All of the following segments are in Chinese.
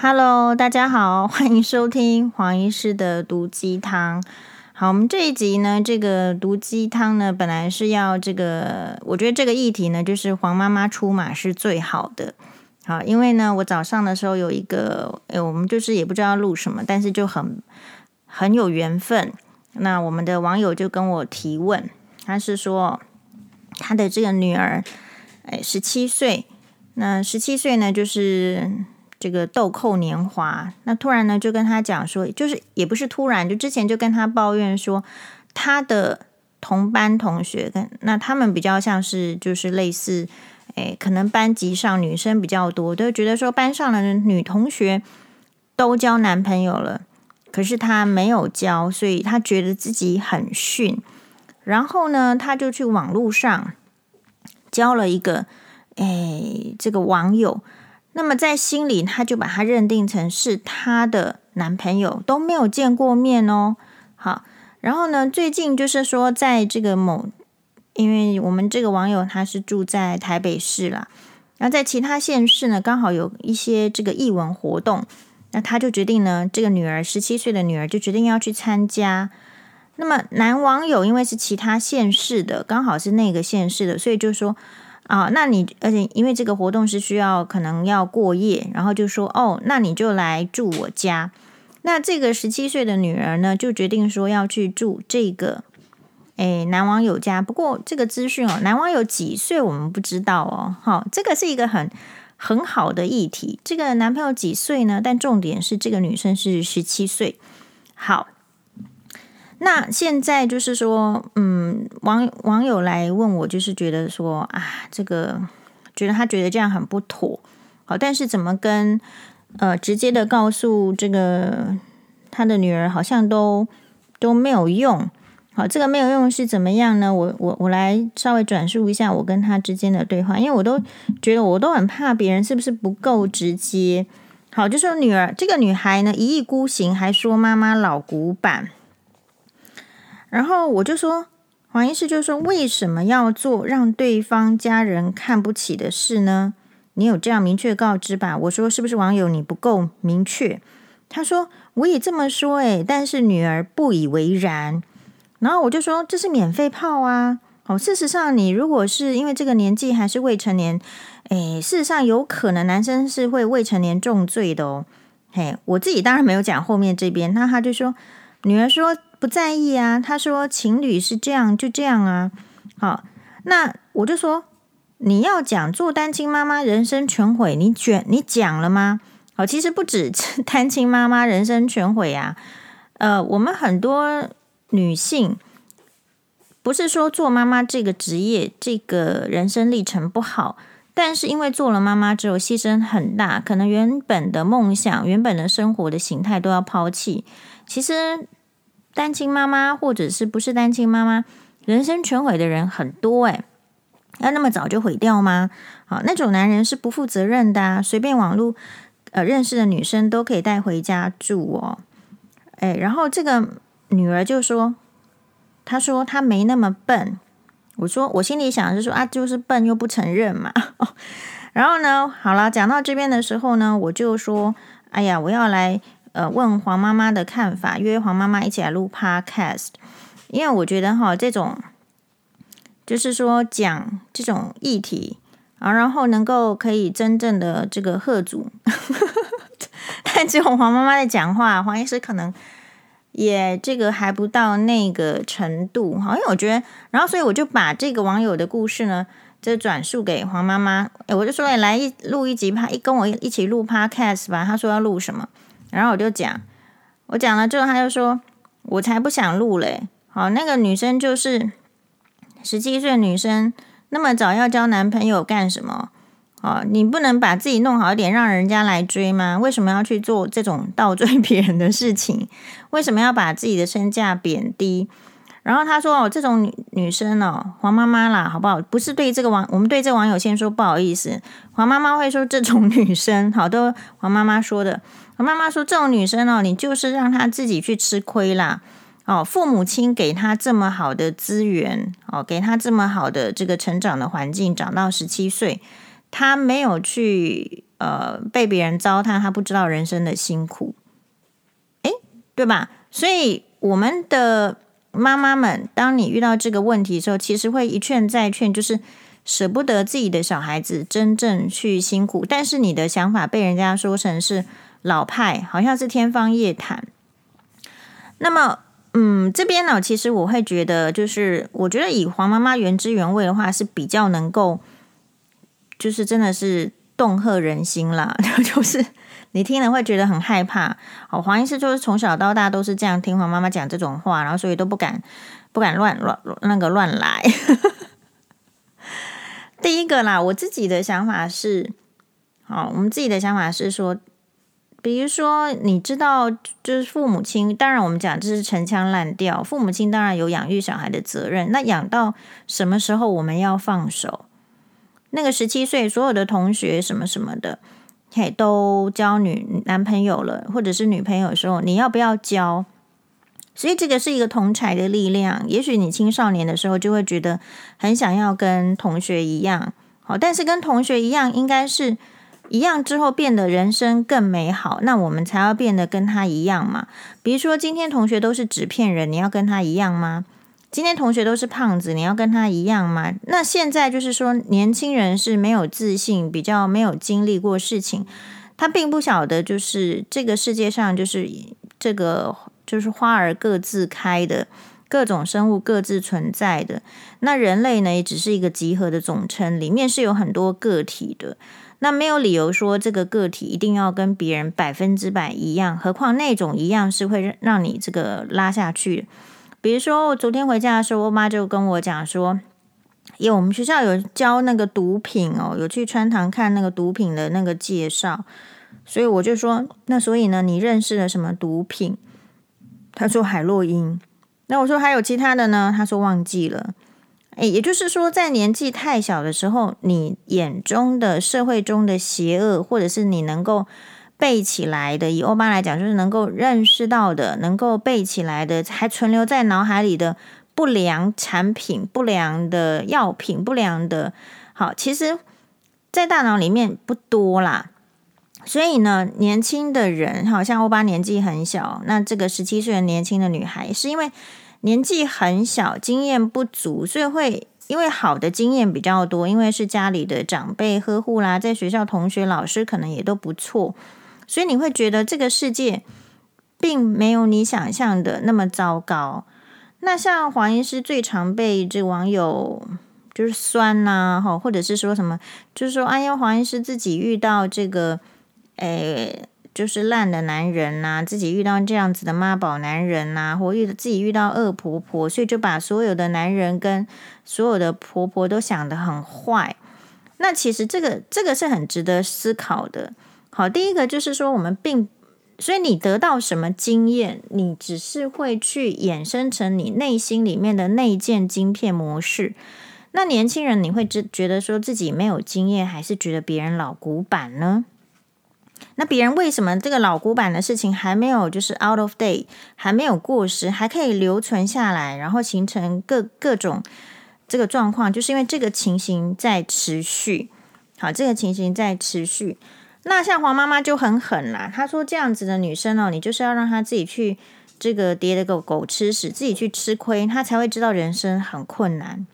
Hello，大家好，欢迎收听黄医师的毒鸡汤。好，我们这一集呢，这个毒鸡汤呢，本来是要这个，我觉得这个议题呢，就是黄妈妈出马是最好的。好，因为呢，我早上的时候有一个，哎，我们就是也不知道录什么，但是就很很有缘分。那我们的网友就跟我提问，他是说他的这个女儿，哎，十七岁，那十七岁呢，就是。这个豆蔻年华，那突然呢就跟他讲说，就是也不是突然，就之前就跟他抱怨说，他的同班同学跟那他们比较像是就是类似，诶，可能班级上女生比较多，都觉得说班上的女同学都交男朋友了，可是他没有交，所以他觉得自己很逊。然后呢，他就去网络上交了一个，诶，这个网友。那么在心里，他就把他认定成是他的男朋友，都没有见过面哦。好，然后呢，最近就是说，在这个某，因为我们这个网友他是住在台北市啦，然后在其他县市呢，刚好有一些这个艺文活动，那他就决定呢，这个女儿十七岁的女儿就决定要去参加。那么男网友因为是其他县市的，刚好是那个县市的，所以就说。啊，那你而且因为这个活动是需要可能要过夜，然后就说哦，那你就来住我家。那这个十七岁的女儿呢，就决定说要去住这个诶男网友家。不过这个资讯哦，男网友几岁我们不知道哦。好、这个是一个很很好的议题。这个男朋友几岁呢？但重点是这个女生是十七岁。好。那现在就是说，嗯，网网友来问我，就是觉得说啊，这个觉得他觉得这样很不妥，好，但是怎么跟呃直接的告诉这个他的女儿，好像都都没有用，好，这个没有用是怎么样呢？我我我来稍微转述一下我跟他之间的对话，因为我都觉得我都很怕别人是不是不够直接，好，就说女儿这个女孩呢一意孤行，还说妈妈老古板。然后我就说，黄医师就说，为什么要做让对方家人看不起的事呢？你有这样明确告知吧？我说是不是网友你不够明确？他说我也这么说，诶，但是女儿不以为然。然后我就说这是免费泡啊！哦，事实上你如果是因为这个年纪还是未成年，诶，事实上有可能男生是会未成年重罪的哦。嘿，我自己当然没有讲后面这边，那他就说女儿说。不在意啊，他说情侣是这样就这样啊。好，那我就说你要讲做单亲妈妈人生全毁，你卷你讲了吗？好，其实不止 单亲妈妈人生全毁啊。呃，我们很多女性不是说做妈妈这个职业这个人生历程不好，但是因为做了妈妈之后牺牲很大，可能原本的梦想、原本的生活的形态都要抛弃。其实。单亲妈妈或者是不是单亲妈妈，人生全毁的人很多诶，要那么早就毁掉吗？好，那种男人是不负责任的啊，随便网络呃认识的女生都可以带回家住哦。诶，然后这个女儿就说，她说她没那么笨。我说我心里想的是说啊，就是笨又不承认嘛。然后呢，好了，讲到这边的时候呢，我就说，哎呀，我要来。呃，问黄妈妈的看法，约黄妈妈一起来录 Podcast，因为我觉得哈，这种就是说讲这种议题啊，然后能够可以真正的这个吓阻，但只有黄妈妈在讲话，黄医师可能也这个还不到那个程度哈，因为我觉得，然后所以我就把这个网友的故事呢，就转述给黄妈妈，诶，我就说，来一录一集，一跟我一起录 Podcast 吧，他说要录什么？然后我就讲，我讲了之后，他就说：“我才不想录嘞！”好，那个女生就是十七岁女生，那么早要交男朋友干什么？哦，你不能把自己弄好一点，让人家来追吗？为什么要去做这种倒追别人的事情？为什么要把自己的身价贬低？然后他说：“哦，这种女女生哦，黄妈妈啦，好不好？不是对这个网，我们对这个网友先说不好意思。黄妈妈会说这种女生，好的，黄妈妈说的。黄妈妈说这种女生哦，你就是让她自己去吃亏啦。哦，父母亲给她这么好的资源，哦，给她这么好的这个成长的环境，长到十七岁，她没有去呃被别人糟蹋，她不知道人生的辛苦，诶，对吧？所以我们的妈妈们，当你遇到这个问题的时候，其实会一劝再劝，就是舍不得自己的小孩子真正去辛苦，但是你的想法被人家说成是老派，好像是天方夜谭。那么。嗯，这边呢，其实我会觉得，就是我觉得以黄妈妈原汁原味的话是比较能够，就是真的是恫吓人心啦。就是你听了会觉得很害怕。哦，黄医师就是从小到大都是这样听黄妈妈讲这种话，然后所以都不敢不敢乱乱那个乱来。第一个啦，我自己的想法是，好，我们自己的想法是说。比如说，你知道，就是父母亲，当然我们讲这是陈腔滥调。父母亲当然有养育小孩的责任，那养到什么时候我们要放手？那个十七岁，所有的同学什么什么的，嘿，都交女男朋友了，或者是女朋友的时候，你要不要交？所以这个是一个同侪的力量。也许你青少年的时候就会觉得很想要跟同学一样，好，但是跟同学一样应该是。一样之后变得人生更美好，那我们才要变得跟他一样嘛。比如说，今天同学都是纸片人，你要跟他一样吗？今天同学都是胖子，你要跟他一样吗？那现在就是说，年轻人是没有自信，比较没有经历过事情，他并不晓得，就是这个世界上就是这个就是花儿各自开的，各种生物各自存在的。那人类呢，也只是一个集合的总称，里面是有很多个体的。那没有理由说这个个体一定要跟别人百分之百一样，何况那种一样是会让你这个拉下去。比如说，我昨天回家的时候，我妈就跟我讲说，因为我们学校有教那个毒品哦，有去川堂看那个毒品的那个介绍，所以我就说，那所以呢，你认识了什么毒品？她说海洛因。那我说还有其他的呢？她说忘记了。诶，也就是说，在年纪太小的时候，你眼中的社会中的邪恶，或者是你能够背起来的，以欧巴来讲，就是能够认识到的，能够背起来的，还存留在脑海里的不良产品、不良的药品、不良的，好，其实，在大脑里面不多啦。所以呢，年轻的人，好像欧巴年纪很小，那这个十七岁的年轻的女孩，是因为。年纪很小，经验不足，所以会因为好的经验比较多，因为是家里的长辈呵护啦，在学校同学老师可能也都不错，所以你会觉得这个世界并没有你想象的那么糟糕。那像黄医师最常被这网友就是酸呐、哈，或者是说什么，就是说，哎呀，黄医师自己遇到这个，诶。就是烂的男人呐、自己遇到这样子的妈宝男人呐、或遇自己遇到恶婆婆，所以就把所有的男人跟所有的婆婆都想得很坏。那其实这个这个是很值得思考的。好，第一个就是说，我们并所以你得到什么经验，你只是会去衍生成你内心里面的内建晶片模式。那年轻人，你会觉觉得说自己没有经验，还是觉得别人老古板呢？那别人为什么这个老古板的事情还没有就是 out of date，还没有过时，还可以留存下来，然后形成各各种这个状况，就是因为这个情形在持续。好，这个情形在持续。那像黄妈妈就很狠啦，她说这样子的女生哦，你就是要让她自己去这个跌了个狗吃屎，自己去吃亏，她才会知道人生很困难，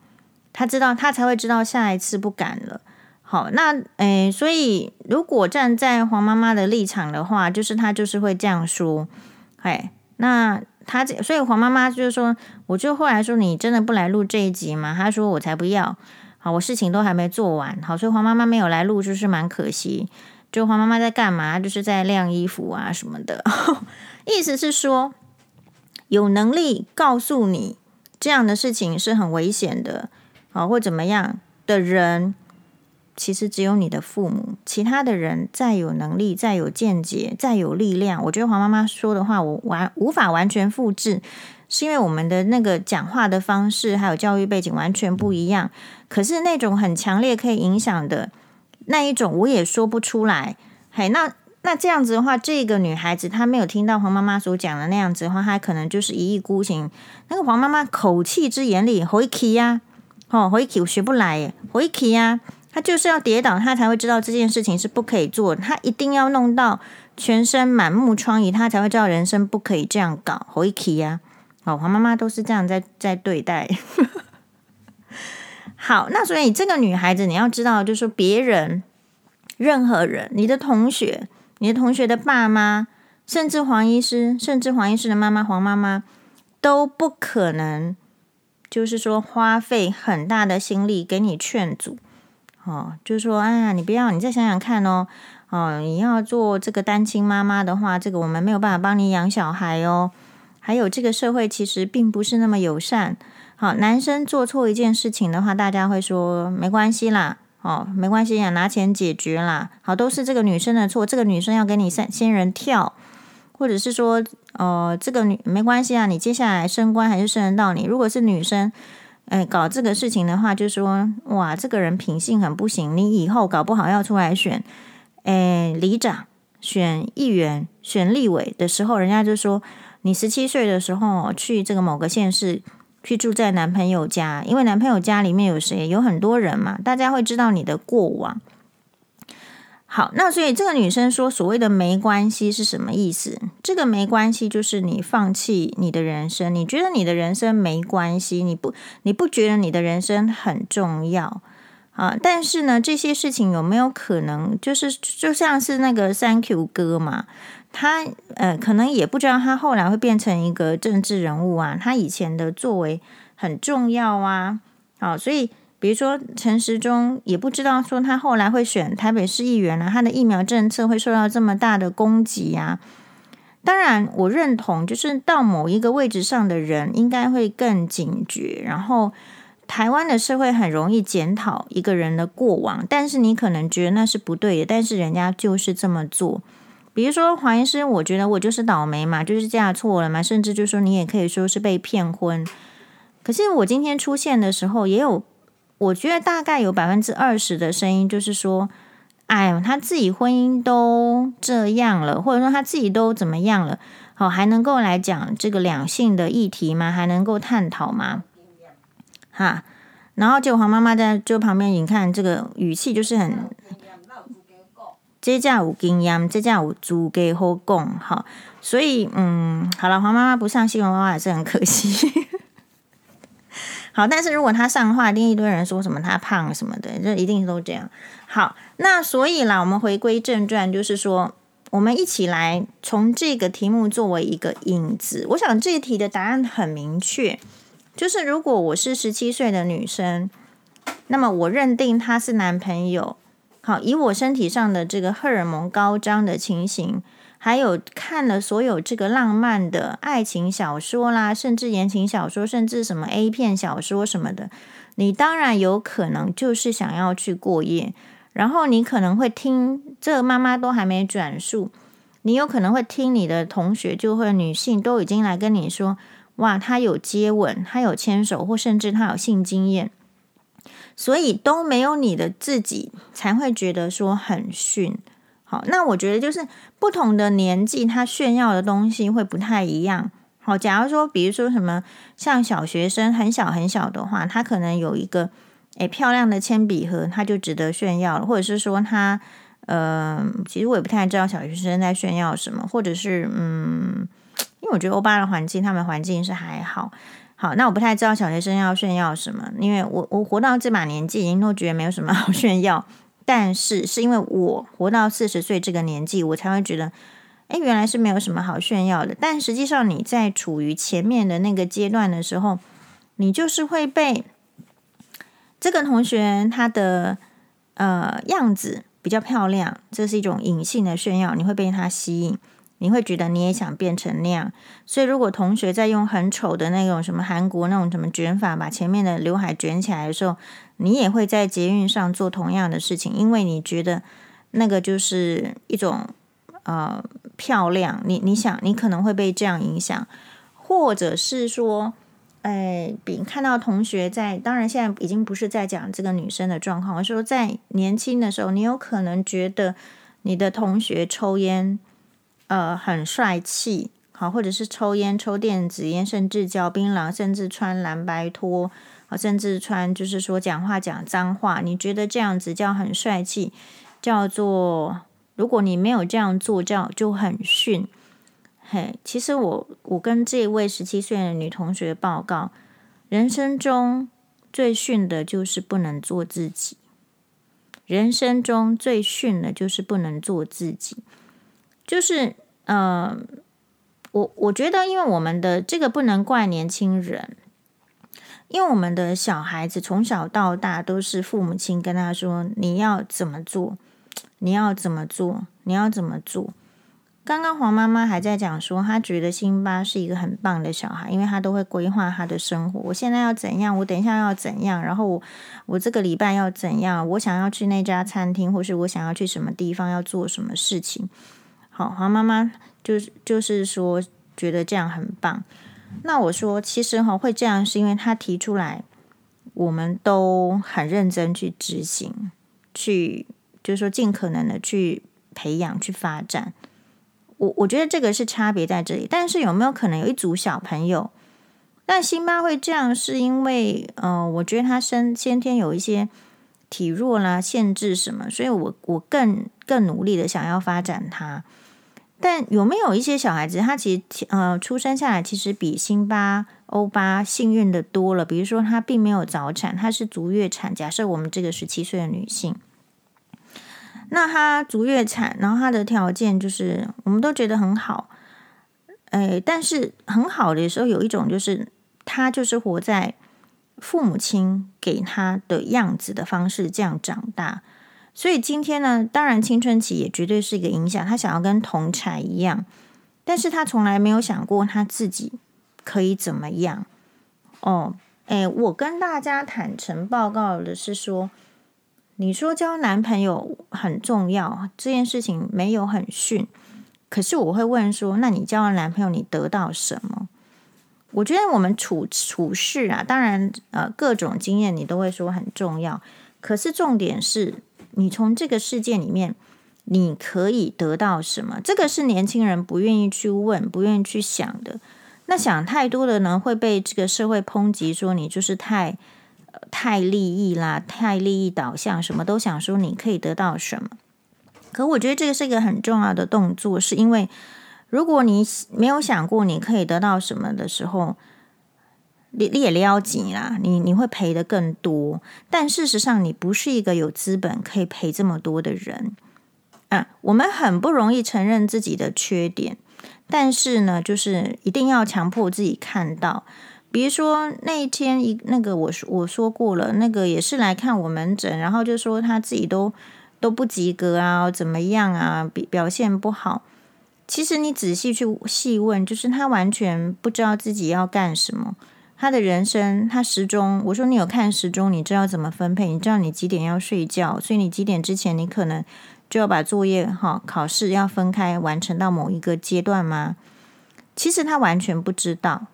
她知道她才会知道下一次不敢了。好，那诶，所以如果站在黄妈妈的立场的话，就是她就是会这样说，哎，那她这，所以黄妈妈就是说，我就后来说，你真的不来录这一集吗？她说我才不要，好，我事情都还没做完，好，所以黄妈妈没有来录，就是蛮可惜。就黄妈妈在干嘛？就是在晾衣服啊什么的，意思是说，有能力告诉你这样的事情是很危险的，啊，或怎么样的人。其实只有你的父母，其他的人再有能力、再有见解、再有力量，我觉得黄妈妈说的话我完无法完全复制，是因为我们的那个讲话的方式还有教育背景完全不一样。可是那种很强烈可以影响的那一种，我也说不出来。嘿，那那这样子的话，这个女孩子她没有听到黄妈妈所讲的那样子的话，她可能就是一意孤行。那个黄妈妈口气之严厉，回气呀，哦，回气我学不来，回气呀。她就是要跌倒，她才会知道这件事情是不可以做。她一定要弄到全身满目疮痍，她才会知道人生不可以这样搞。好一起呀，哦，黄妈妈都是这样在在对待。好，那所以这个女孩子你要知道，就是说别人、任何人，你的同学、你的同学的爸妈，甚至黄医师，甚至黄医师的妈妈黄妈妈，都不可能，就是说花费很大的心力给你劝阻。哦，就是说，哎呀，你不要，你再想想看哦，哦，你要做这个单亲妈妈的话，这个我们没有办法帮你养小孩哦。还有，这个社会其实并不是那么友善。好，男生做错一件事情的话，大家会说没关系啦，哦，没关系呀，拿钱解决啦。好，都是这个女生的错，这个女生要给你三仙人跳，或者是说，呃，这个女没关系啊，你接下来升官还是升得到你。如果是女生。哎，搞这个事情的话，就说哇，这个人品性很不行，你以后搞不好要出来选，哎，里长、选议员、选立委的时候，人家就说你十七岁的时候去这个某个县市去住在男朋友家，因为男朋友家里面有谁，有很多人嘛，大家会知道你的过往。好，那所以这个女生说所谓的没关系是什么意思？这个没关系就是你放弃你的人生，你觉得你的人生没关系，你不你不觉得你的人生很重要啊？但是呢，这些事情有没有可能就是就像是那个 Thank you 哥嘛？他呃可能也不知道他后来会变成一个政治人物啊，他以前的作为很重要啊，好，所以。比如说陈时中也不知道说他后来会选台北市议员啊，他的疫苗政策会受到这么大的攻击呀。当然，我认同，就是到某一个位置上的人应该会更警觉。然后，台湾的社会很容易检讨一个人的过往，但是你可能觉得那是不对的，但是人家就是这么做。比如说黄医师，我觉得我就是倒霉嘛，就是嫁错了嘛，甚至就说你也可以说是被骗婚。可是我今天出现的时候，也有。我觉得大概有百分之二十的声音就是说，哎，他自己婚姻都这样了，或者说他自己都怎么样了，好，还能够来讲这个两性的议题吗？还能够探讨吗？哈，然后就黄妈妈在就旁边，你看这个语气就是很，这架有经验，这架有足给好讲，好，所以嗯，好了，黄妈妈不上新闻的话也是很可惜。好，但是如果他上的话，一定一堆人说什么他胖什么的，就一定都这样。好，那所以啦，我们回归正传，就是说，我们一起来从这个题目作为一个引子。我想这一题的答案很明确，就是如果我是十七岁的女生，那么我认定他是男朋友。好，以我身体上的这个荷尔蒙高涨的情形。还有看了所有这个浪漫的爱情小说啦，甚至言情小说，甚至什么 A 片小说什么的，你当然有可能就是想要去过夜。然后你可能会听这个妈妈都还没转述，你有可能会听你的同学，就会女性都已经来跟你说，哇，他有接吻，他有牵手，或甚至他有性经验，所以都没有你的自己才会觉得说很逊。好，那我觉得就是不同的年纪，他炫耀的东西会不太一样。好，假如说，比如说什么像小学生很小很小的话，他可能有一个诶漂亮的铅笔盒，他就值得炫耀了。或者是说他呃，其实我也不太知道小学生在炫耀什么，或者是嗯，因为我觉得欧巴的环境，他们环境是还好。好，那我不太知道小学生要炫耀什么，因为我我活到这把年纪，已经都觉得没有什么 好炫耀。但是是因为我活到四十岁这个年纪，我才会觉得，哎，原来是没有什么好炫耀的。但实际上你在处于前面的那个阶段的时候，你就是会被这个同学他的呃样子比较漂亮，这是一种隐性的炫耀，你会被他吸引。你会觉得你也想变成那样，所以如果同学在用很丑的那种什么韩国那种什么卷发，把前面的刘海卷起来的时候，你也会在捷运上做同样的事情，因为你觉得那个就是一种呃漂亮。你你想，你可能会被这样影响，或者是说，哎，比看到同学在，当然现在已经不是在讲这个女生的状况，而是说在年轻的时候，你有可能觉得你的同学抽烟。呃，很帅气，好，或者是抽烟、抽电子烟，甚至嚼槟榔，甚至穿蓝白拖，啊，甚至穿就是说讲话讲脏话，你觉得这样子叫很帅气，叫做如果你没有这样做，叫就很逊。嘿，其实我我跟这位十七岁的女同学报告，人生中最逊的就是不能做自己。人生中最逊的就是不能做自己，就是呃，我我觉得，因为我们的这个不能怪年轻人，因为我们的小孩子从小到大都是父母亲跟他说，你要怎么做，你要怎么做，你要怎么做。刚刚黄妈妈还在讲说，她觉得辛巴是一个很棒的小孩，因为他都会规划他的生活。我现在要怎样？我等一下要怎样？然后我我这个礼拜要怎样？我想要去那家餐厅，或是我想要去什么地方，要做什么事情？好，黄妈妈就是就是说觉得这样很棒。那我说，其实哈会这样，是因为他提出来，我们都很认真去执行，去就是说尽可能的去培养、去发展。我我觉得这个是差别在这里，但是有没有可能有一组小朋友，但辛巴会这样，是因为呃，我觉得他生先天有一些体弱啦、限制什么，所以我我更更努力的想要发展他。但有没有一些小孩子，他其实呃出生下来其实比辛巴欧巴幸运的多了，比如说他并没有早产，他是足月产。假设我们这个十七岁的女性。那他足月产，然后他的条件就是我们都觉得很好，诶，但是很好的时候有一种就是他就是活在父母亲给他的样子的方式这样长大，所以今天呢，当然青春期也绝对是一个影响，他想要跟同侪一样，但是他从来没有想过他自己可以怎么样。哦，诶，我跟大家坦诚报告的是说。你说交男朋友很重要，这件事情没有很逊。可是我会问说，那你交了男朋友，你得到什么？我觉得我们处处事啊，当然呃，各种经验你都会说很重要。可是重点是你从这个世界里面，你可以得到什么？这个是年轻人不愿意去问、不愿意去想的。那想太多的呢，会被这个社会抨击说你就是太。太利益啦，太利益导向，什么都想说你可以得到什么。可我觉得这个是一个很重要的动作，是因为如果你没有想过你可以得到什么的时候，你你也了解啦，你你会赔的更多。但事实上，你不是一个有资本可以赔这么多的人。啊，我们很不容易承认自己的缺点，但是呢，就是一定要强迫自己看到。比如说那一天一那个我我说过了，那个也是来看我门诊，然后就说他自己都都不及格啊，怎么样啊，表表现不好。其实你仔细去细问，就是他完全不知道自己要干什么。他的人生，他时钟，我说你有看时钟，你知道怎么分配，你知道你几点要睡觉，所以你几点之前你可能就要把作业哈考试要分开完成到某一个阶段吗？其实他完全不知道。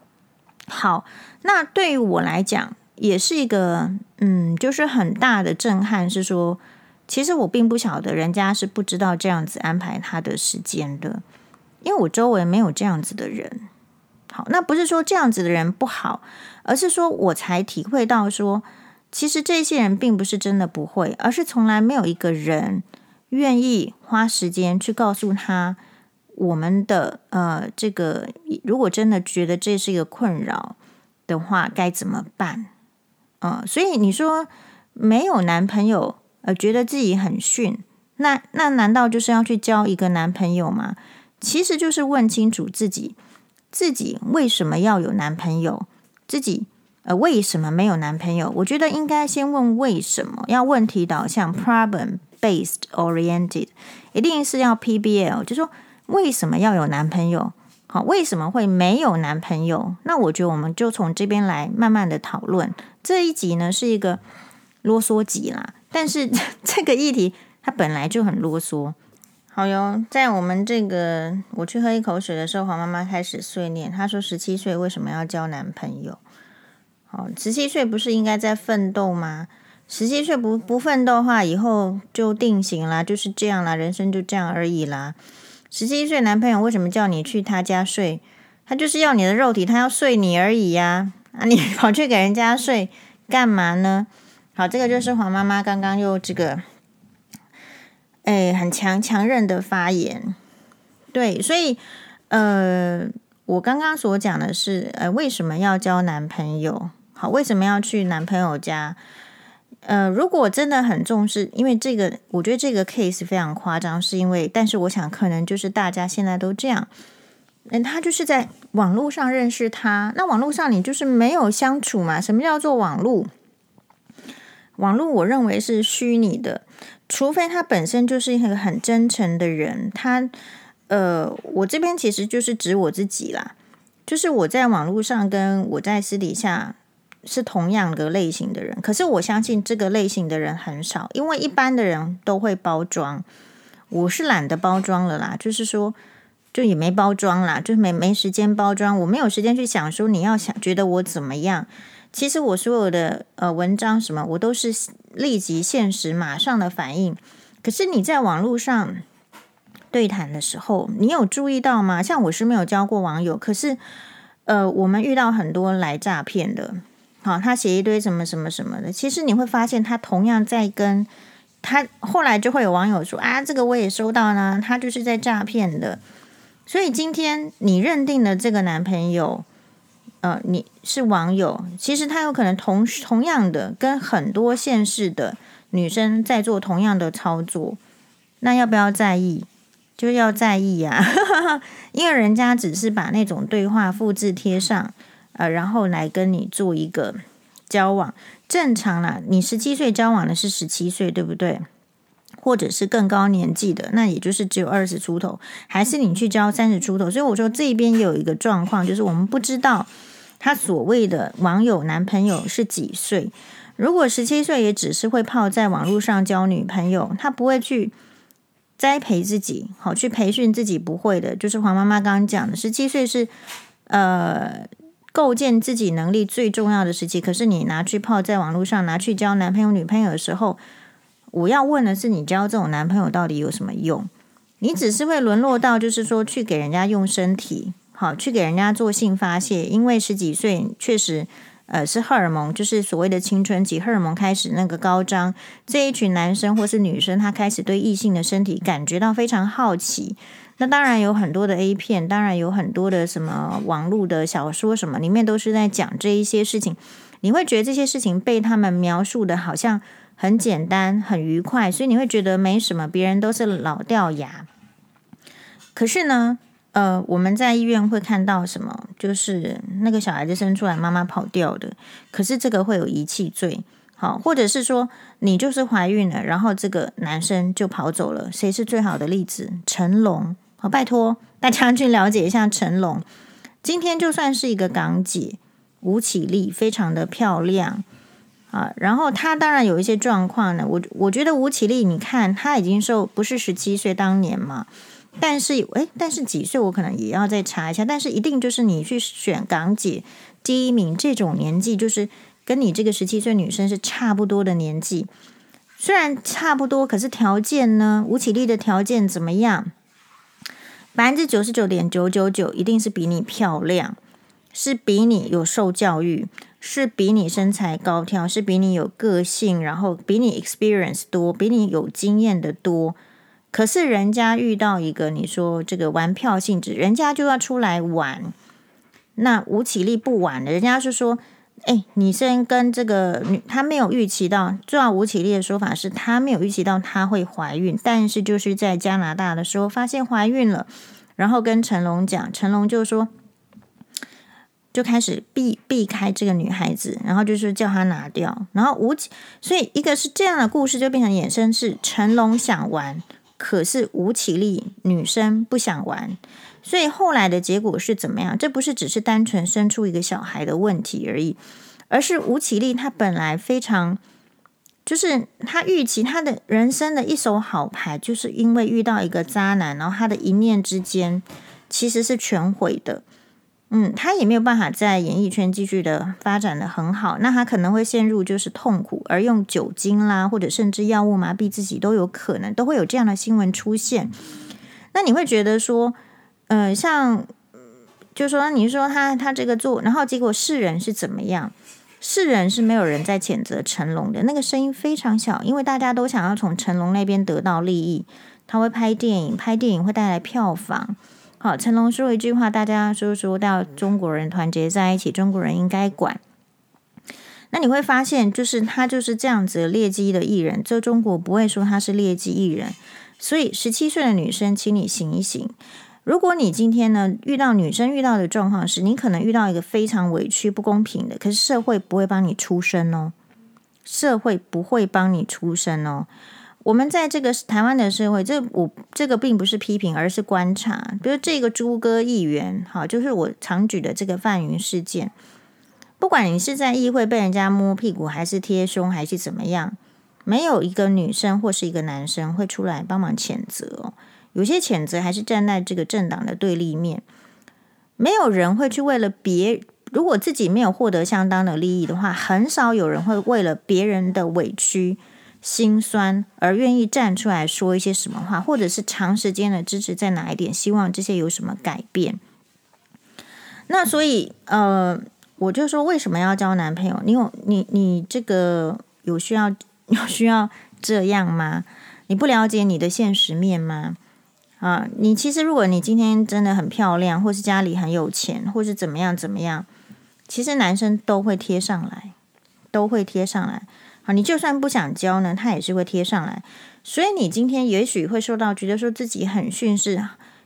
好，那对于我来讲，也是一个嗯，就是很大的震撼。是说，其实我并不晓得人家是不知道这样子安排他的时间的，因为我周围没有这样子的人。好，那不是说这样子的人不好，而是说我才体会到说，其实这些人并不是真的不会，而是从来没有一个人愿意花时间去告诉他。我们的呃，这个如果真的觉得这是一个困扰的话，该怎么办？呃，所以你说没有男朋友，呃，觉得自己很逊，那那难道就是要去交一个男朋友吗？其实就是问清楚自己，自己为什么要有男朋友，自己呃为什么没有男朋友？我觉得应该先问为什么，要问题导向 （problem based oriented），一定是要 PBL，就是说。为什么要有男朋友？好，为什么会没有男朋友？那我觉得我们就从这边来慢慢的讨论。这一集呢是一个啰嗦集啦，但是 这个议题它本来就很啰嗦。好哟，在我们这个我去喝一口水的时候，黄妈妈开始碎念，她说十七岁为什么要交男朋友？好，十七岁不是应该在奋斗吗？十七岁不不奋斗的话，以后就定型啦，就是这样啦，人生就这样而已啦。十七岁男朋友为什么叫你去他家睡？他就是要你的肉体，他要睡你而已呀！啊，你 跑去给人家睡，干嘛呢？好，这个就是黄妈妈刚刚又这个，哎，很强强韧的发言。对，所以呃，我刚刚所讲的是，呃，为什么要交男朋友？好，为什么要去男朋友家？呃，如果真的很重视，因为这个，我觉得这个 case 非常夸张，是因为，但是我想可能就是大家现在都这样，嗯，他就是在网络上认识他，那网络上你就是没有相处嘛？什么叫做网络？网络我认为是虚拟的，除非他本身就是一个很真诚的人，他，呃，我这边其实就是指我自己啦，就是我在网络上跟我在私底下。是同样的类型的人，可是我相信这个类型的人很少，因为一般的人都会包装。我是懒得包装了啦，就是说，就也没包装啦，就没没时间包装，我没有时间去想说你要想觉得我怎么样。其实我所有的呃文章什么，我都是立即现实马上的反应。可是你在网络上对谈的时候，你有注意到吗？像我是没有交过网友，可是呃，我们遇到很多来诈骗的。好，他写一堆什么什么什么的，其实你会发现，他同样在跟他后来就会有网友说啊，这个我也收到呢，他就是在诈骗的。所以今天你认定的这个男朋友，呃，你是网友，其实他有可能同同样的跟很多现世的女生在做同样的操作，那要不要在意？就要在意呀，因为人家只是把那种对话复制贴上。呃，然后来跟你做一个交往，正常啦。你十七岁交往的是十七岁，对不对？或者是更高年纪的，那也就是只有二十出头，还是你去交三十出头？所以我说这边有一个状况，就是我们不知道他所谓的网友男朋友是几岁。如果十七岁，也只是会泡在网络上交女朋友，他不会去栽培自己，好去培训自己，不会的。就是黄妈妈刚刚讲的，十七岁是呃。构建自己能力最重要的时期，可是你拿去泡在网络上，拿去交男朋友女朋友的时候，我要问的是，你交这种男朋友到底有什么用？你只是会沦落到，就是说去给人家用身体，好去给人家做性发泄，因为十几岁确实，呃，是荷尔蒙，就是所谓的青春期荷尔蒙开始那个高涨，这一群男生或是女生，他开始对异性的身体感觉到非常好奇。那当然有很多的 A 片，当然有很多的什么网络的小说，什么里面都是在讲这一些事情。你会觉得这些事情被他们描述的好像很简单、很愉快，所以你会觉得没什么，别人都是老掉牙。可是呢，呃，我们在医院会看到什么？就是那个小孩子生出来，妈妈跑掉的。可是这个会有遗弃罪，好，或者是说你就是怀孕了，然后这个男生就跑走了。谁是最好的例子？成龙。好，拜托大家 去了解一下成龙。今天就算是一个港姐吴绮莉，非常的漂亮啊。然后她当然有一些状况呢。我我觉得吴绮莉，你看她已经瘦，不是十七岁当年嘛。但是诶，但是几岁我可能也要再查一下。但是一定就是你去选港姐第一名这种年纪，就是跟你这个十七岁女生是差不多的年纪。虽然差不多，可是条件呢？吴绮莉的条件怎么样？百分之九十九点九九九一定是比你漂亮，是比你有受教育，是比你身材高挑，是比你有个性，然后比你 experience 多，比你有经验的多。可是人家遇到一个你说这个玩票性质，人家就要出来玩。那吴绮莉不玩的，人家是说，哎，你先跟这个女，她没有预期到，照吴绮莉的说法是，她没有预期到她会怀孕，但是就是在加拿大的时候发现怀孕了，然后跟成龙讲，成龙就说，就开始避避开这个女孩子，然后就是叫她拿掉，然后吴，所以一个是这样的故事就变成衍生是成龙想玩，可是吴绮莉女生不想玩。所以后来的结果是怎么样？这不是只是单纯生出一个小孩的问题而已，而是吴绮莉她本来非常，就是她预期她的人生的一手好牌，就是因为遇到一个渣男，然后她的一念之间其实是全毁的。嗯，他也没有办法在演艺圈继续的发展得很好，那他可能会陷入就是痛苦，而用酒精啦，或者甚至药物麻痹自己都有可能，都会有这样的新闻出现。那你会觉得说？呃，像，就说你说他他这个做，然后结果世人是怎么样？世人是没有人在谴责成龙的，那个声音非常小，因为大家都想要从成龙那边得到利益。他会拍电影，拍电影会带来票房。好，成龙说一句话，大家说说到中国人团结在一起，中国人应该管。那你会发现，就是他就是这样子劣迹的艺人，这中国不会说他是劣迹艺人。所以，十七岁的女生，请你醒一醒。如果你今天呢遇到女生遇到的状况是，你可能遇到一个非常委屈、不公平的，可是社会不会帮你出声哦，社会不会帮你出声哦。我们在这个台湾的社会，这我这个并不是批评，而是观察。比如这个猪哥议员，哈，就是我常举的这个范云事件。不管你是在议会被人家摸屁股，还是贴胸，还是怎么样，没有一个女生或是一个男生会出来帮忙谴责哦。有些谴责还是站在这个政党的对立面，没有人会去为了别，如果自己没有获得相当的利益的话，很少有人会为了别人的委屈、心酸而愿意站出来说一些什么话，或者是长时间的支持在哪一点，希望这些有什么改变。那所以，呃，我就说，为什么要交男朋友？你有你你这个有需要 有需要这样吗？你不了解你的现实面吗？啊，你其实如果你今天真的很漂亮，或是家里很有钱，或是怎么样怎么样，其实男生都会贴上来，都会贴上来。好，你就算不想交呢，他也是会贴上来。所以你今天也许会受到觉得说自己很逊色，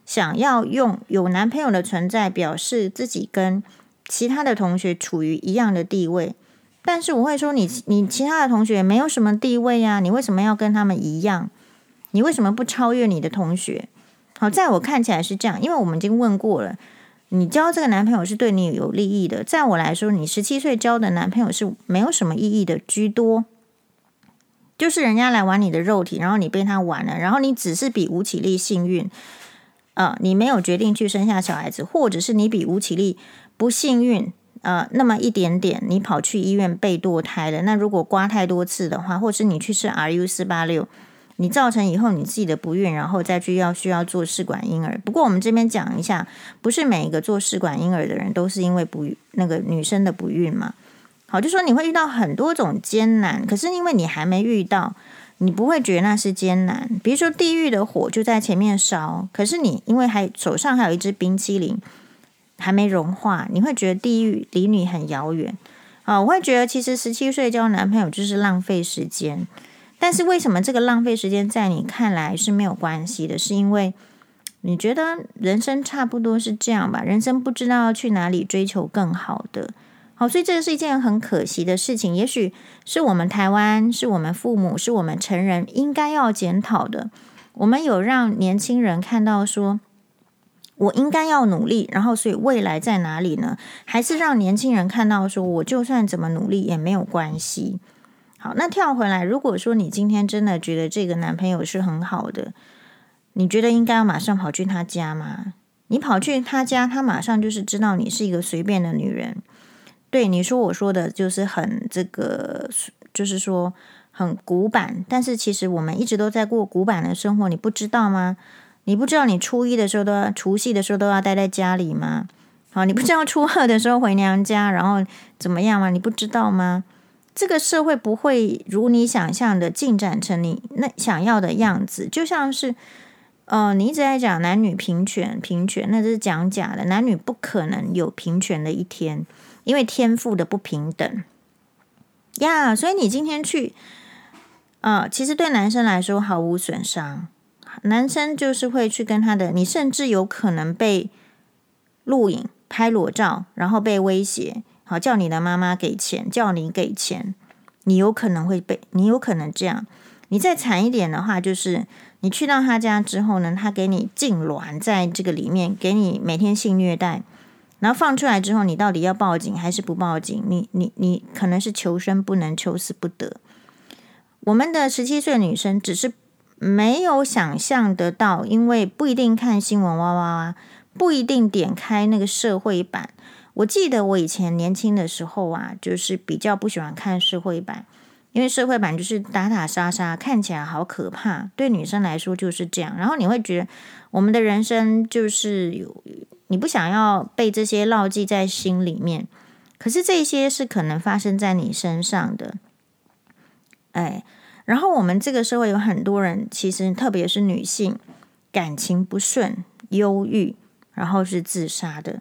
想要用有男朋友的存在表示自己跟其他的同学处于一样的地位。但是我会说你，你其他的同学没有什么地位呀，你为什么要跟他们一样？你为什么不超越你的同学？好，在我看起来是这样，因为我们已经问过了，你交这个男朋友是对你有利益的。在我来说，你十七岁交的男朋友是没有什么意义的居多，就是人家来玩你的肉体，然后你被他玩了，然后你只是比吴绮莉幸运，呃，你没有决定去生下小孩子，或者是你比吴绮莉不幸运，呃，那么一点点，你跑去医院被堕胎了。那如果刮太多次的话，或是你去吃 RU 四八六。你造成以后你自己的不孕，然后再去要需要做试管婴儿。不过我们这边讲一下，不是每一个做试管婴儿的人都是因为不那个女生的不孕嘛？好，就说你会遇到很多种艰难，可是因为你还没遇到，你不会觉得那是艰难。比如说地狱的火就在前面烧，可是你因为还手上还有一支冰淇淋还没融化，你会觉得地狱离你很遥远。啊，我会觉得其实十七岁交男朋友就是浪费时间。但是为什么这个浪费时间在你看来是没有关系的？是因为你觉得人生差不多是这样吧？人生不知道要去哪里追求更好的，好，所以这是一件很可惜的事情。也许是我们台湾，是我们父母，是我们成人应该要检讨的。我们有让年轻人看到说，我应该要努力，然后所以未来在哪里呢？还是让年轻人看到说，我就算怎么努力也没有关系。好，那跳回来，如果说你今天真的觉得这个男朋友是很好的，你觉得应该要马上跑去他家吗？你跑去他家，他马上就是知道你是一个随便的女人。对，你说我说的就是很这个，就是说很古板。但是其实我们一直都在过古板的生活，你不知道吗？你不知道你初一的时候都要，除夕的时候都要待在家里吗？好，你不知道初二的时候回娘家，然后怎么样吗？你不知道吗？这个社会不会如你想象的进展成你那想要的样子，就像是，呃，你一直在讲男女平权，平权，那是讲假的，男女不可能有平权的一天，因为天赋的不平等呀。所以你今天去，呃，其实对男生来说毫无损伤，男生就是会去跟他的，你甚至有可能被录影、拍裸照，然后被威胁。好，叫你的妈妈给钱，叫你给钱，你有可能会被，你有可能这样。你再惨一点的话，就是你去到他家之后呢，他给你痉挛在这个里面，给你每天性虐待，然后放出来之后，你到底要报警还是不报警？你你你可能是求生不能，求死不得。我们的十七岁女生只是没有想象得到，因为不一定看新闻哇哇哇，不一定点开那个社会版。我记得我以前年轻的时候啊，就是比较不喜欢看社会版，因为社会版就是打打杀杀，看起来好可怕。对女生来说就是这样。然后你会觉得我们的人生就是有，你不想要被这些烙记在心里面，可是这些是可能发生在你身上的，哎，然后我们这个社会有很多人，其实特别是女性，感情不顺、忧郁，然后是自杀的。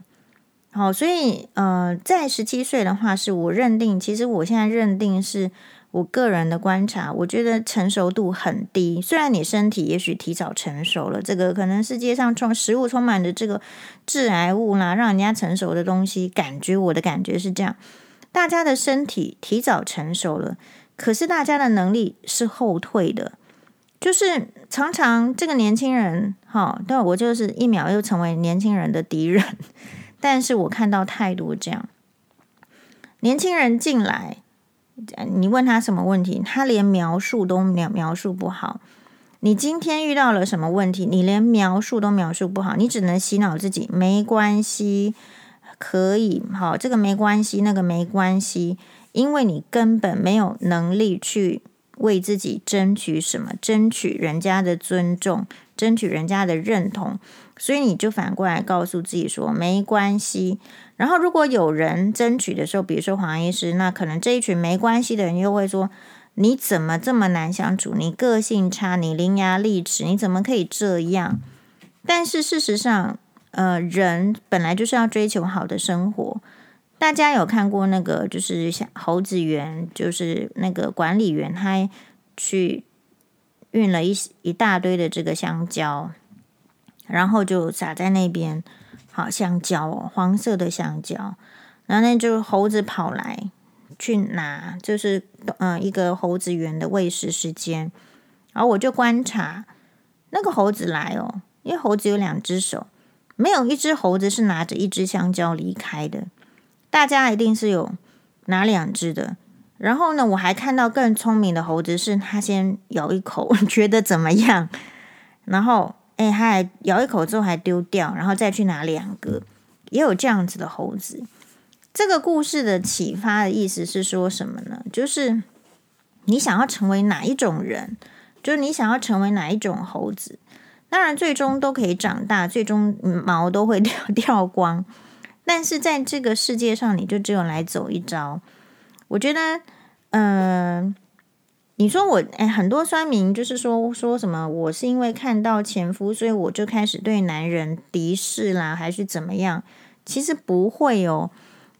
好，所以呃，在十七岁的话，是我认定，其实我现在认定是我个人的观察，我觉得成熟度很低。虽然你身体也许提早成熟了，这个可能世界上充食物充满着这个致癌物啦，让人家成熟的东西，感觉我的感觉是这样，大家的身体提早成熟了，可是大家的能力是后退的，就是常常这个年轻人，哈，对，我就是一秒又成为年轻人的敌人。但是我看到太多这样，年轻人进来，你问他什么问题，他连描述都描描述不好。你今天遇到了什么问题，你连描述都描述不好，你只能洗脑自己，没关系，可以，好，这个没关系，那个没关系，因为你根本没有能力去为自己争取什么，争取人家的尊重，争取人家的认同。所以你就反过来告诉自己说没关系，然后如果有人争取的时候，比如说黄医师，那可能这一群没关系的人又会说你怎么这么难相处？你个性差，你伶牙俐齿，你怎么可以这样？但是事实上，呃，人本来就是要追求好的生活。大家有看过那个就是像猴子园，就是那个管理员他去运了一一大堆的这个香蕉。然后就撒在那边，好香蕉哦，黄色的香蕉。然后那就猴子跑来去拿，就是嗯、一个猴子园的喂食时间。然后我就观察那个猴子来哦，因为猴子有两只手，没有一只猴子是拿着一只香蕉离开的。大家一定是有拿两只的。然后呢，我还看到更聪明的猴子，是他先咬一口，觉得怎么样，然后。哎，他还咬一口之后还丢掉，然后再去拿两个，也有这样子的猴子。这个故事的启发的意思是说什么呢？就是你想要成为哪一种人，就是你想要成为哪一种猴子。当然，最终都可以长大，最终毛都会掉 掉光。但是在这个世界上，你就只有来走一遭。我觉得，嗯、你说我哎，很多酸民就是说说什么，我是因为看到前夫，所以我就开始对男人敌视啦，还是怎么样？其实不会哦，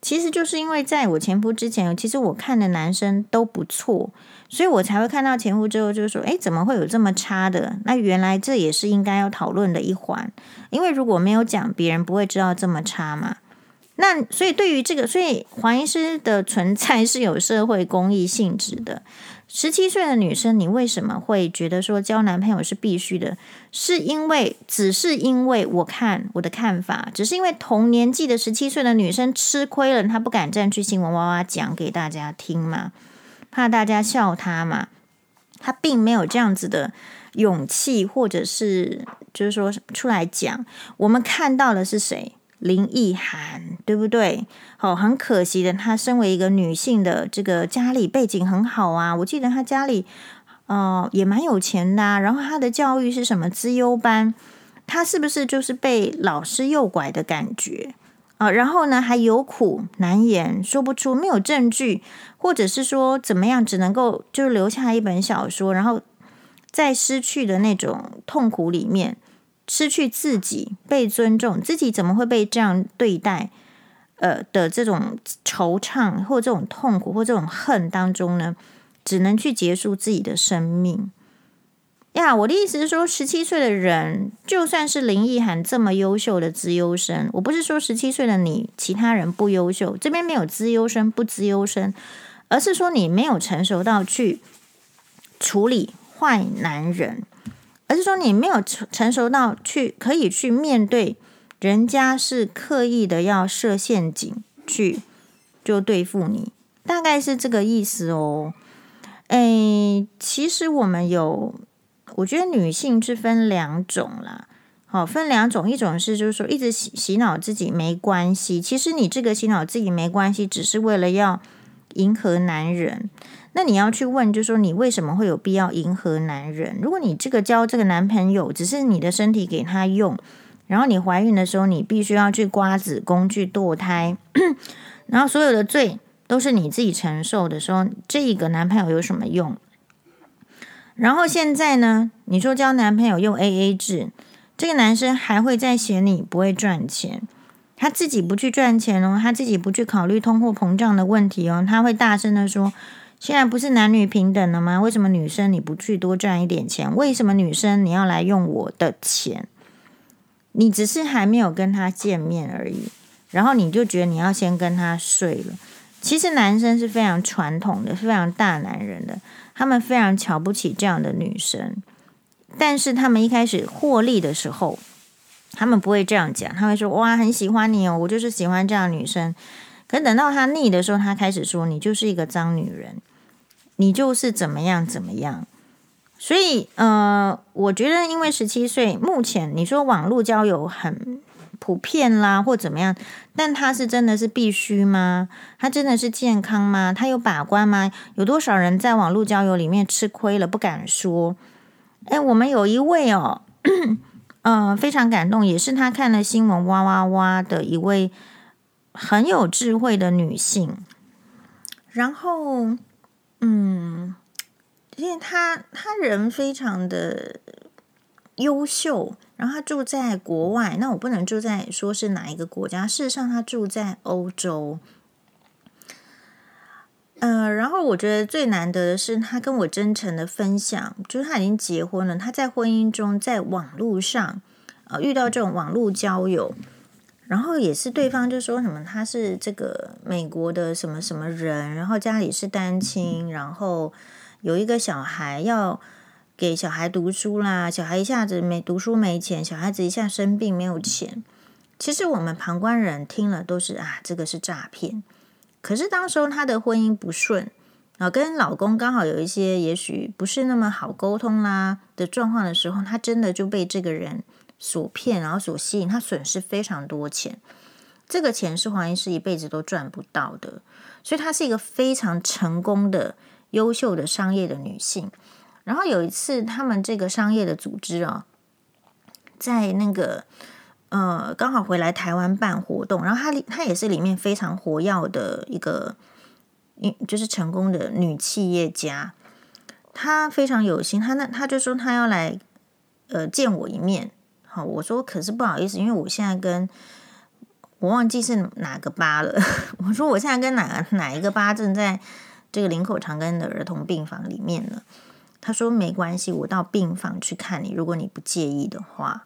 其实就是因为在我前夫之前，其实我看的男生都不错，所以我才会看到前夫之后，就是说，哎，怎么会有这么差的？那原来这也是应该要讨论的一环，因为如果没有讲，别人不会知道这么差嘛。那所以对于这个，所以黄医师的存在是有社会公益性质的。十七岁的女生，你为什么会觉得说交男朋友是必须的？是因为只是因为我看我的看法，只是因为同年纪的十七岁的女生吃亏了，她不敢站去新闻哇哇讲给大家听嘛，怕大家笑她嘛，她并没有这样子的勇气，或者是就是说出来讲。我们看到的是谁？林奕涵，对不对？好，很可惜的，她身为一个女性的这个家里背景很好啊。我记得她家里，呃，也蛮有钱的啊。然后她的教育是什么？资优班。她是不是就是被老师诱拐的感觉啊？然后呢，还有苦难言，说不出，没有证据，或者是说怎么样，只能够就留下一本小说，然后在失去的那种痛苦里面。失去自己被尊重，自己怎么会被这样对待？呃的这种惆怅或这种痛苦或这种恨当中呢，只能去结束自己的生命呀。我的意思是说，十七岁的人，就算是林奕含这么优秀的资优生，我不是说十七岁的你其他人不优秀，这边没有资优生不资优生，而是说你没有成熟到去处理坏男人。而是说你没有成成熟到去可以去面对人家是刻意的要设陷阱去就对付你，大概是这个意思哦。诶，其实我们有，我觉得女性是分两种啦。好，分两种，一种是就是说一直洗洗脑自己没关系，其实你这个洗脑自己没关系，只是为了要迎合男人。那你要去问，就是说你为什么会有必要迎合男人？如果你这个交这个男朋友，只是你的身体给他用，然后你怀孕的时候，你必须要去刮子宫去堕胎，然后所有的罪都是你自己承受的时候，这个男朋友有什么用？然后现在呢，你说交男朋友用 AA 制，这个男生还会再嫌你不会赚钱，他自己不去赚钱哦，他自己不去考虑通货膨胀的问题哦，他会大声的说。现在不是男女平等了吗？为什么女生你不去多赚一点钱？为什么女生你要来用我的钱？你只是还没有跟他见面而已，然后你就觉得你要先跟他睡了。其实男生是非常传统的，非常大男人的，他们非常瞧不起这样的女生。但是他们一开始获利的时候，他们不会这样讲，他会说：“哇，很喜欢你哦，我就是喜欢这样的女生。”可等到他腻的时候，他开始说：“你就是一个脏女人。”你就是怎么样怎么样，所以呃，我觉得因为十七岁，目前你说网络交友很普遍啦，或怎么样，但他是真的是必须吗？他真的是健康吗？他有把关吗？有多少人在网络交友里面吃亏了不敢说？哎，我们有一位哦，呃，非常感动，也是他看了新闻哇哇哇的一位很有智慧的女性，然后。嗯，因为他他人非常的优秀，然后他住在国外，那我不能住在说是哪一个国家，事实上他住在欧洲。呃，然后我觉得最难得的是他跟我真诚的分享，就是他已经结婚了，他在婚姻中在网络上呃遇到这种网络交友。然后也是对方就说什么他是这个美国的什么什么人，然后家里是单亲，然后有一个小孩要给小孩读书啦，小孩一下子没读书没钱，小孩子一下生病没有钱。其实我们旁观人听了都是啊，这个是诈骗。可是当时候她的婚姻不顺啊，跟老公刚好有一些也许不是那么好沟通啦的状况的时候，她真的就被这个人。所骗，然后所吸引，他损失非常多钱。这个钱是黄医师一辈子都赚不到的，所以她是一个非常成功的、优秀的商业的女性。然后有一次，他们这个商业的组织啊，在那个呃，刚好回来台湾办活动，然后她她也是里面非常活跃的一个，就是成功的女企业家。她非常有心，她那她就说她要来呃见我一面。好，我说可是不好意思，因为我现在跟我忘记是哪个疤了。我说我现在跟哪哪一个疤正在这个林口长庚的儿童病房里面呢？他说没关系，我到病房去看你，如果你不介意的话。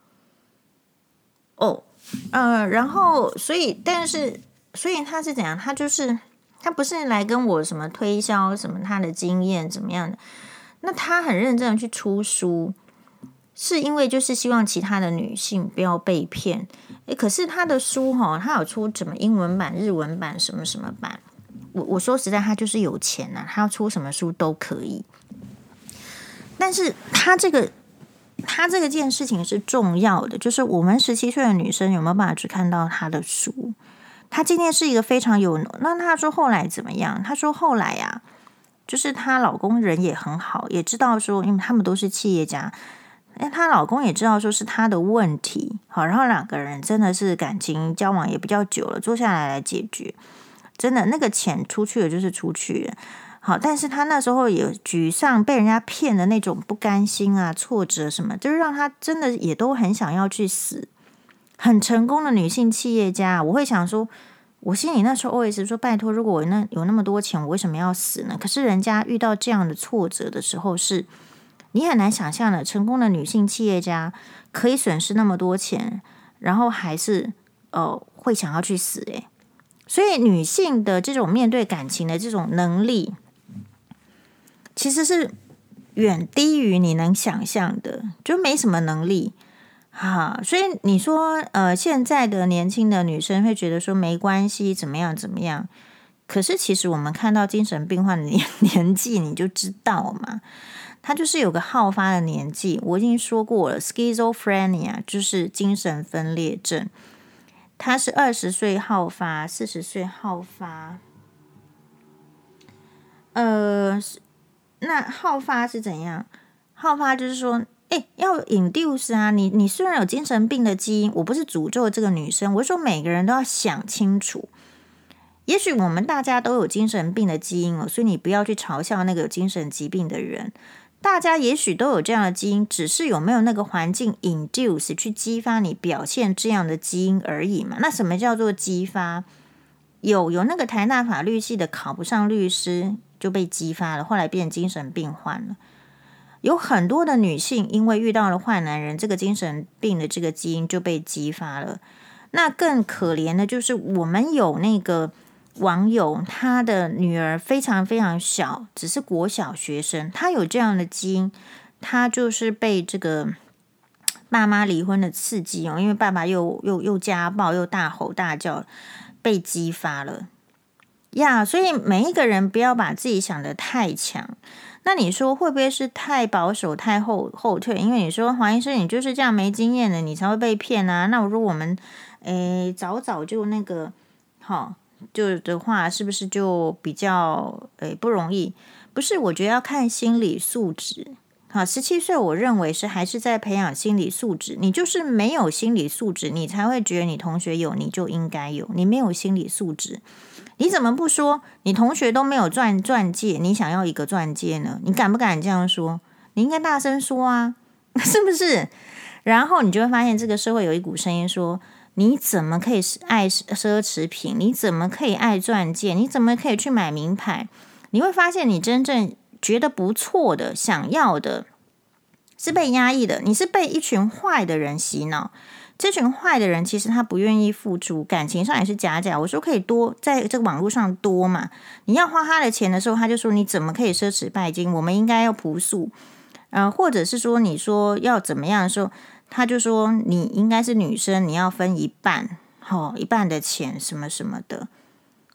哦，呃，然后所以但是所以他是怎样？他就是他不是来跟我什么推销什么他的经验怎么样的？那他很认真的去出书。是因为就是希望其他的女性不要被骗，诶，可是他的书哈，他有出什么英文版、日文版什么什么版？我我说实在，他就是有钱呐、他要出什么书都可以。但是他这个他这个件事情是重要的，就是我们十七岁的女生有没有办法去看到他的书？他今天是一个非常有，那他说后来怎么样？他说后来呀、啊，就是她老公人也很好，也知道说，因为他们都是企业家。哎，她老公也知道说是她的问题，好，然后两个人真的是感情交往也比较久了，坐下来来解决。真的，那个钱出去了就是出去了，好，但是他那时候也沮丧，被人家骗的那种不甘心啊、挫折什么，就是让他真的也都很想要去死。很成功的女性企业家，我会想说，我心里那时候 OS 说，拜托，如果我那有那么多钱，我为什么要死呢？可是人家遇到这样的挫折的时候是。你很难想象的，成功的女性企业家可以损失那么多钱，然后还是呃会想要去死诶。所以女性的这种面对感情的这种能力，其实是远低于你能想象的，就没什么能力哈。所以你说呃现在的年轻的女生会觉得说没关系，怎么样怎么样？可是其实我们看到精神病患的年 年纪，你就知道嘛。他就是有个好发的年纪，我已经说过了，schizophrenia 就是精神分裂症。他是二十岁好发，四十岁好发。呃，那好发是怎样？好发就是说，哎，要 induce 啊！你你虽然有精神病的基因，我不是诅咒这个女生，我是说每个人都要想清楚，也许我们大家都有精神病的基因哦，所以你不要去嘲笑那个有精神疾病的人。大家也许都有这样的基因，只是有没有那个环境 induce 去激发你表现这样的基因而已嘛。那什么叫做激发？有有那个台大法律系的考不上律师就被激发了，后来变精神病患了。有很多的女性因为遇到了坏男人，这个精神病的这个基因就被激发了。那更可怜的就是我们有那个。网友他的女儿非常非常小，只是国小学生，他有这样的基因，他就是被这个爸妈离婚的刺激哦，因为爸爸又又又家暴又大吼大叫，被激发了呀。所以每一个人不要把自己想得太强。那你说会不会是太保守、太后后退？因为你说黄医生，你就是这样没经验的，你才会被骗啊。那如果我们诶早早就那个好。就的话，是不是就比较诶不容易？不是，我觉得要看心理素质。好，十七岁，我认为是还是在培养心理素质。你就是没有心理素质，你才会觉得你同学有，你就应该有。你没有心理素质，你怎么不说？你同学都没有钻钻戒，你想要一个钻戒呢？你敢不敢这样说？你应该大声说啊，是不是？然后你就会发现，这个社会有一股声音说。你怎么可以爱奢侈品？你怎么可以爱钻戒？你怎么可以去买名牌？你会发现，你真正觉得不错的、想要的，是被压抑的。你是被一群坏的人洗脑。这群坏的人其实他不愿意付出，感情上也是假假。我说可以多在这个网络上多嘛？你要花他的钱的时候，他就说你怎么可以奢侈拜金？我们应该要朴素。呃，或者是说你说要怎么样的时候。他就说：“你应该是女生，你要分一半，哦，一半的钱什么什么的。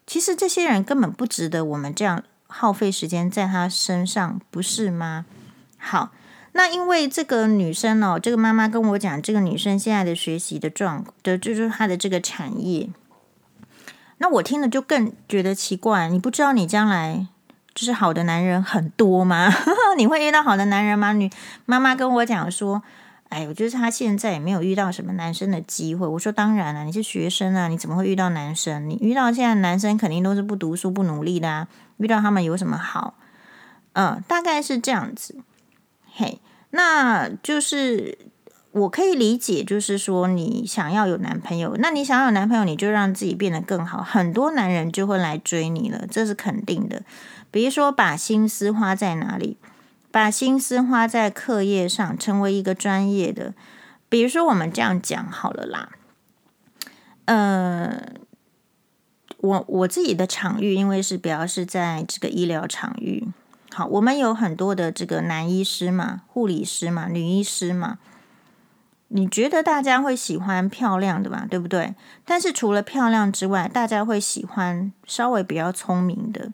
其实这些人根本不值得我们这样耗费时间在他身上，不是吗？好，那因为这个女生哦，这个妈妈跟我讲，这个女生现在的学习的状的，就是她的这个产业。那我听了就更觉得奇怪。你不知道你将来就是好的男人很多吗？你会遇到好的男人吗？女妈妈跟我讲说。”哎，我觉得他现在也没有遇到什么男生的机会。我说当然了，你是学生啊，你怎么会遇到男生？你遇到现在男生肯定都是不读书、不努力的啊。遇到他们有什么好？嗯，大概是这样子。嘿，那就是我可以理解，就是说你想要有男朋友，那你想要有男朋友，你就让自己变得更好，很多男人就会来追你了，这是肯定的。比如说，把心思花在哪里？把心思花在课业上，成为一个专业的。比如说，我们这样讲好了啦。呃，我我自己的场域，因为是比较是在这个医疗场域。好，我们有很多的这个男医师嘛，护理师嘛，女医师嘛。你觉得大家会喜欢漂亮的吧？对不对？但是除了漂亮之外，大家会喜欢稍微比较聪明的。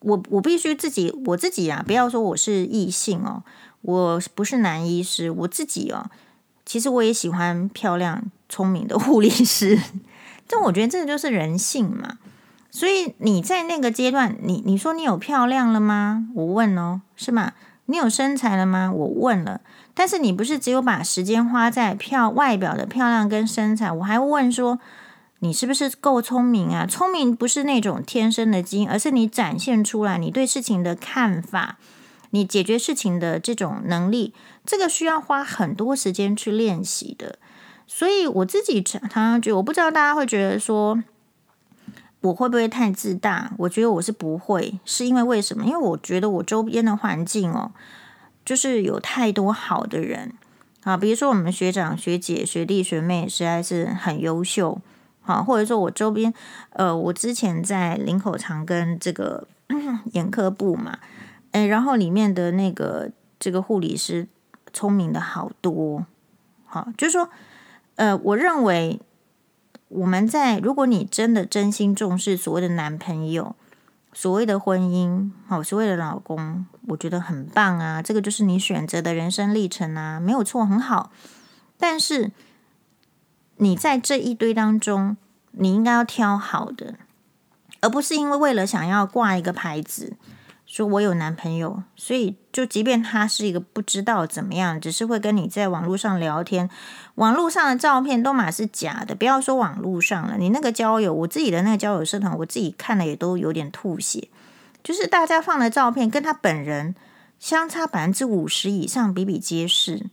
我我必须自己我自己啊，不要说我是异性哦，我不是男医师，我自己哦，其实我也喜欢漂亮聪明的护理师，但我觉得这个就是人性嘛。所以你在那个阶段，你你说你有漂亮了吗？我问哦，是吗？你有身材了吗？我问了，但是你不是只有把时间花在漂外表的漂亮跟身材，我还问说。你是不是够聪明啊？聪明不是那种天生的基因，而是你展现出来你对事情的看法，你解决事情的这种能力，这个需要花很多时间去练习的。所以我自己常常觉得，我不知道大家会觉得说我会不会太自大？我觉得我是不会，是因为为什么？因为我觉得我周边的环境哦，就是有太多好的人啊，比如说我们学长、学姐、学弟、学妹，实在是很优秀。好，或者说我周边，呃，我之前在林口长跟这个 眼科部嘛，诶，然后里面的那个这个护理师聪明的好多，好，就是说，呃，我认为我们在如果你真的真心重视所谓的男朋友，所谓的婚姻，好，所谓的老公，我觉得很棒啊，这个就是你选择的人生历程啊，没有错，很好，但是。你在这一堆当中，你应该要挑好的，而不是因为为了想要挂一个牌子，说我有男朋友，所以就即便他是一个不知道怎么样，只是会跟你在网络上聊天，网络上的照片都满是假的。不要说网络上了，你那个交友，我自己的那个交友社团，我自己看了也都有点吐血。就是大家放的照片跟他本人相差百分之五十以上，比比皆是。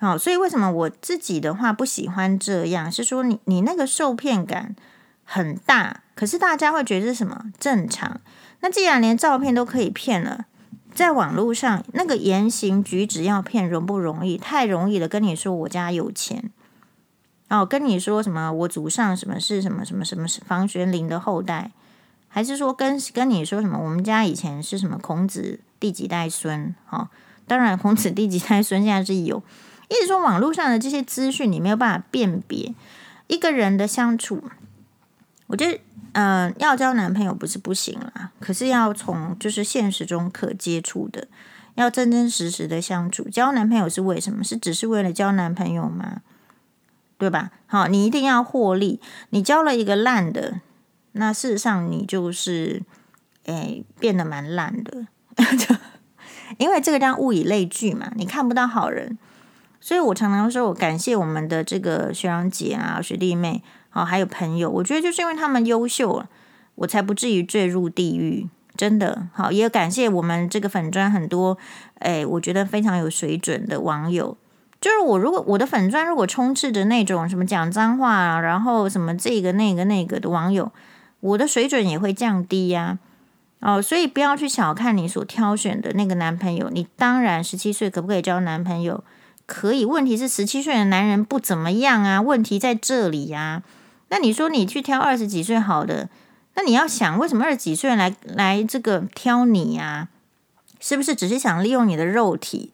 好，所以为什么我自己的话不喜欢这样？是说你你那个受骗感很大，可是大家会觉得是什么正常？那既然连照片都可以骗了，在网络上那个言行举止要骗容不容易？太容易了。跟你说我家有钱，哦，跟你说什么我祖上什么是什么什么什么是房玄龄的后代，还是说跟跟你说什么我们家以前是什么孔子第几代孙？哦，当然孔子第几代孙现在是有，意思说网络上的这些资讯你没有办法辨别一个人的相处，我觉得。嗯、要交男朋友不是不行啦，可是要从就是现实中可接触的，要真真实实的相处。交男朋友是为什么？是只是为了交男朋友吗？对吧？好，你一定要获利。你交了一个烂的，那事实上你就是诶变得蛮烂的，因为这个叫物以类聚嘛，你看不到好人。所以我常常说我感谢我们的这个学长姐啊、学弟妹。好，还有朋友，我觉得就是因为他们优秀，我才不至于坠入地狱。真的好，也感谢我们这个粉砖很多，哎，我觉得非常有水准的网友。就是我如果我的粉砖如果充斥着那种什么讲脏话啊，然后什么这个那个那个的网友，我的水准也会降低呀。哦，所以不要去小看你所挑选的那个男朋友。你当然十七岁可不可以交男朋友？可以。问题是十七岁的男人不怎么样啊，问题在这里呀。那你说你去挑二十几岁好的，那你要想为什么二十几岁来来这个挑你呀？是不是只是想利用你的肉体？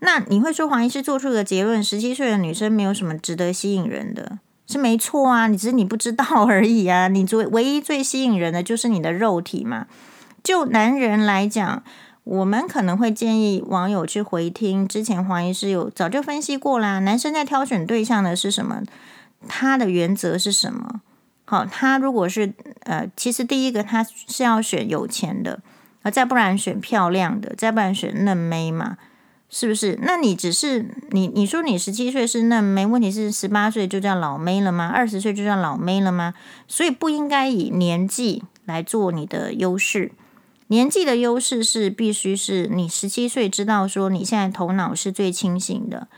那你会说黄医师做出的结论：十七岁的女生没有什么值得吸引人的，是没错啊，你只是你不知道而已啊。你最唯一最吸引人的就是你的肉体嘛。就男人来讲，我们可能会建议网友去回听之前黄医师有早就分析过啦。男生在挑选对象的是什么？他的原则是什么？好，他如果是呃，其实第一个他是要选有钱的，啊，再不然选漂亮的，再不然选嫩妹嘛，是不是？那你只是你你说你十七岁是嫩妹，问题是十八岁就叫老妹了吗？二十岁就叫老妹了吗？所以不应该以年纪来做你的优势，年纪的优势是必须是你十七岁知道说你现在头脑是最清醒的。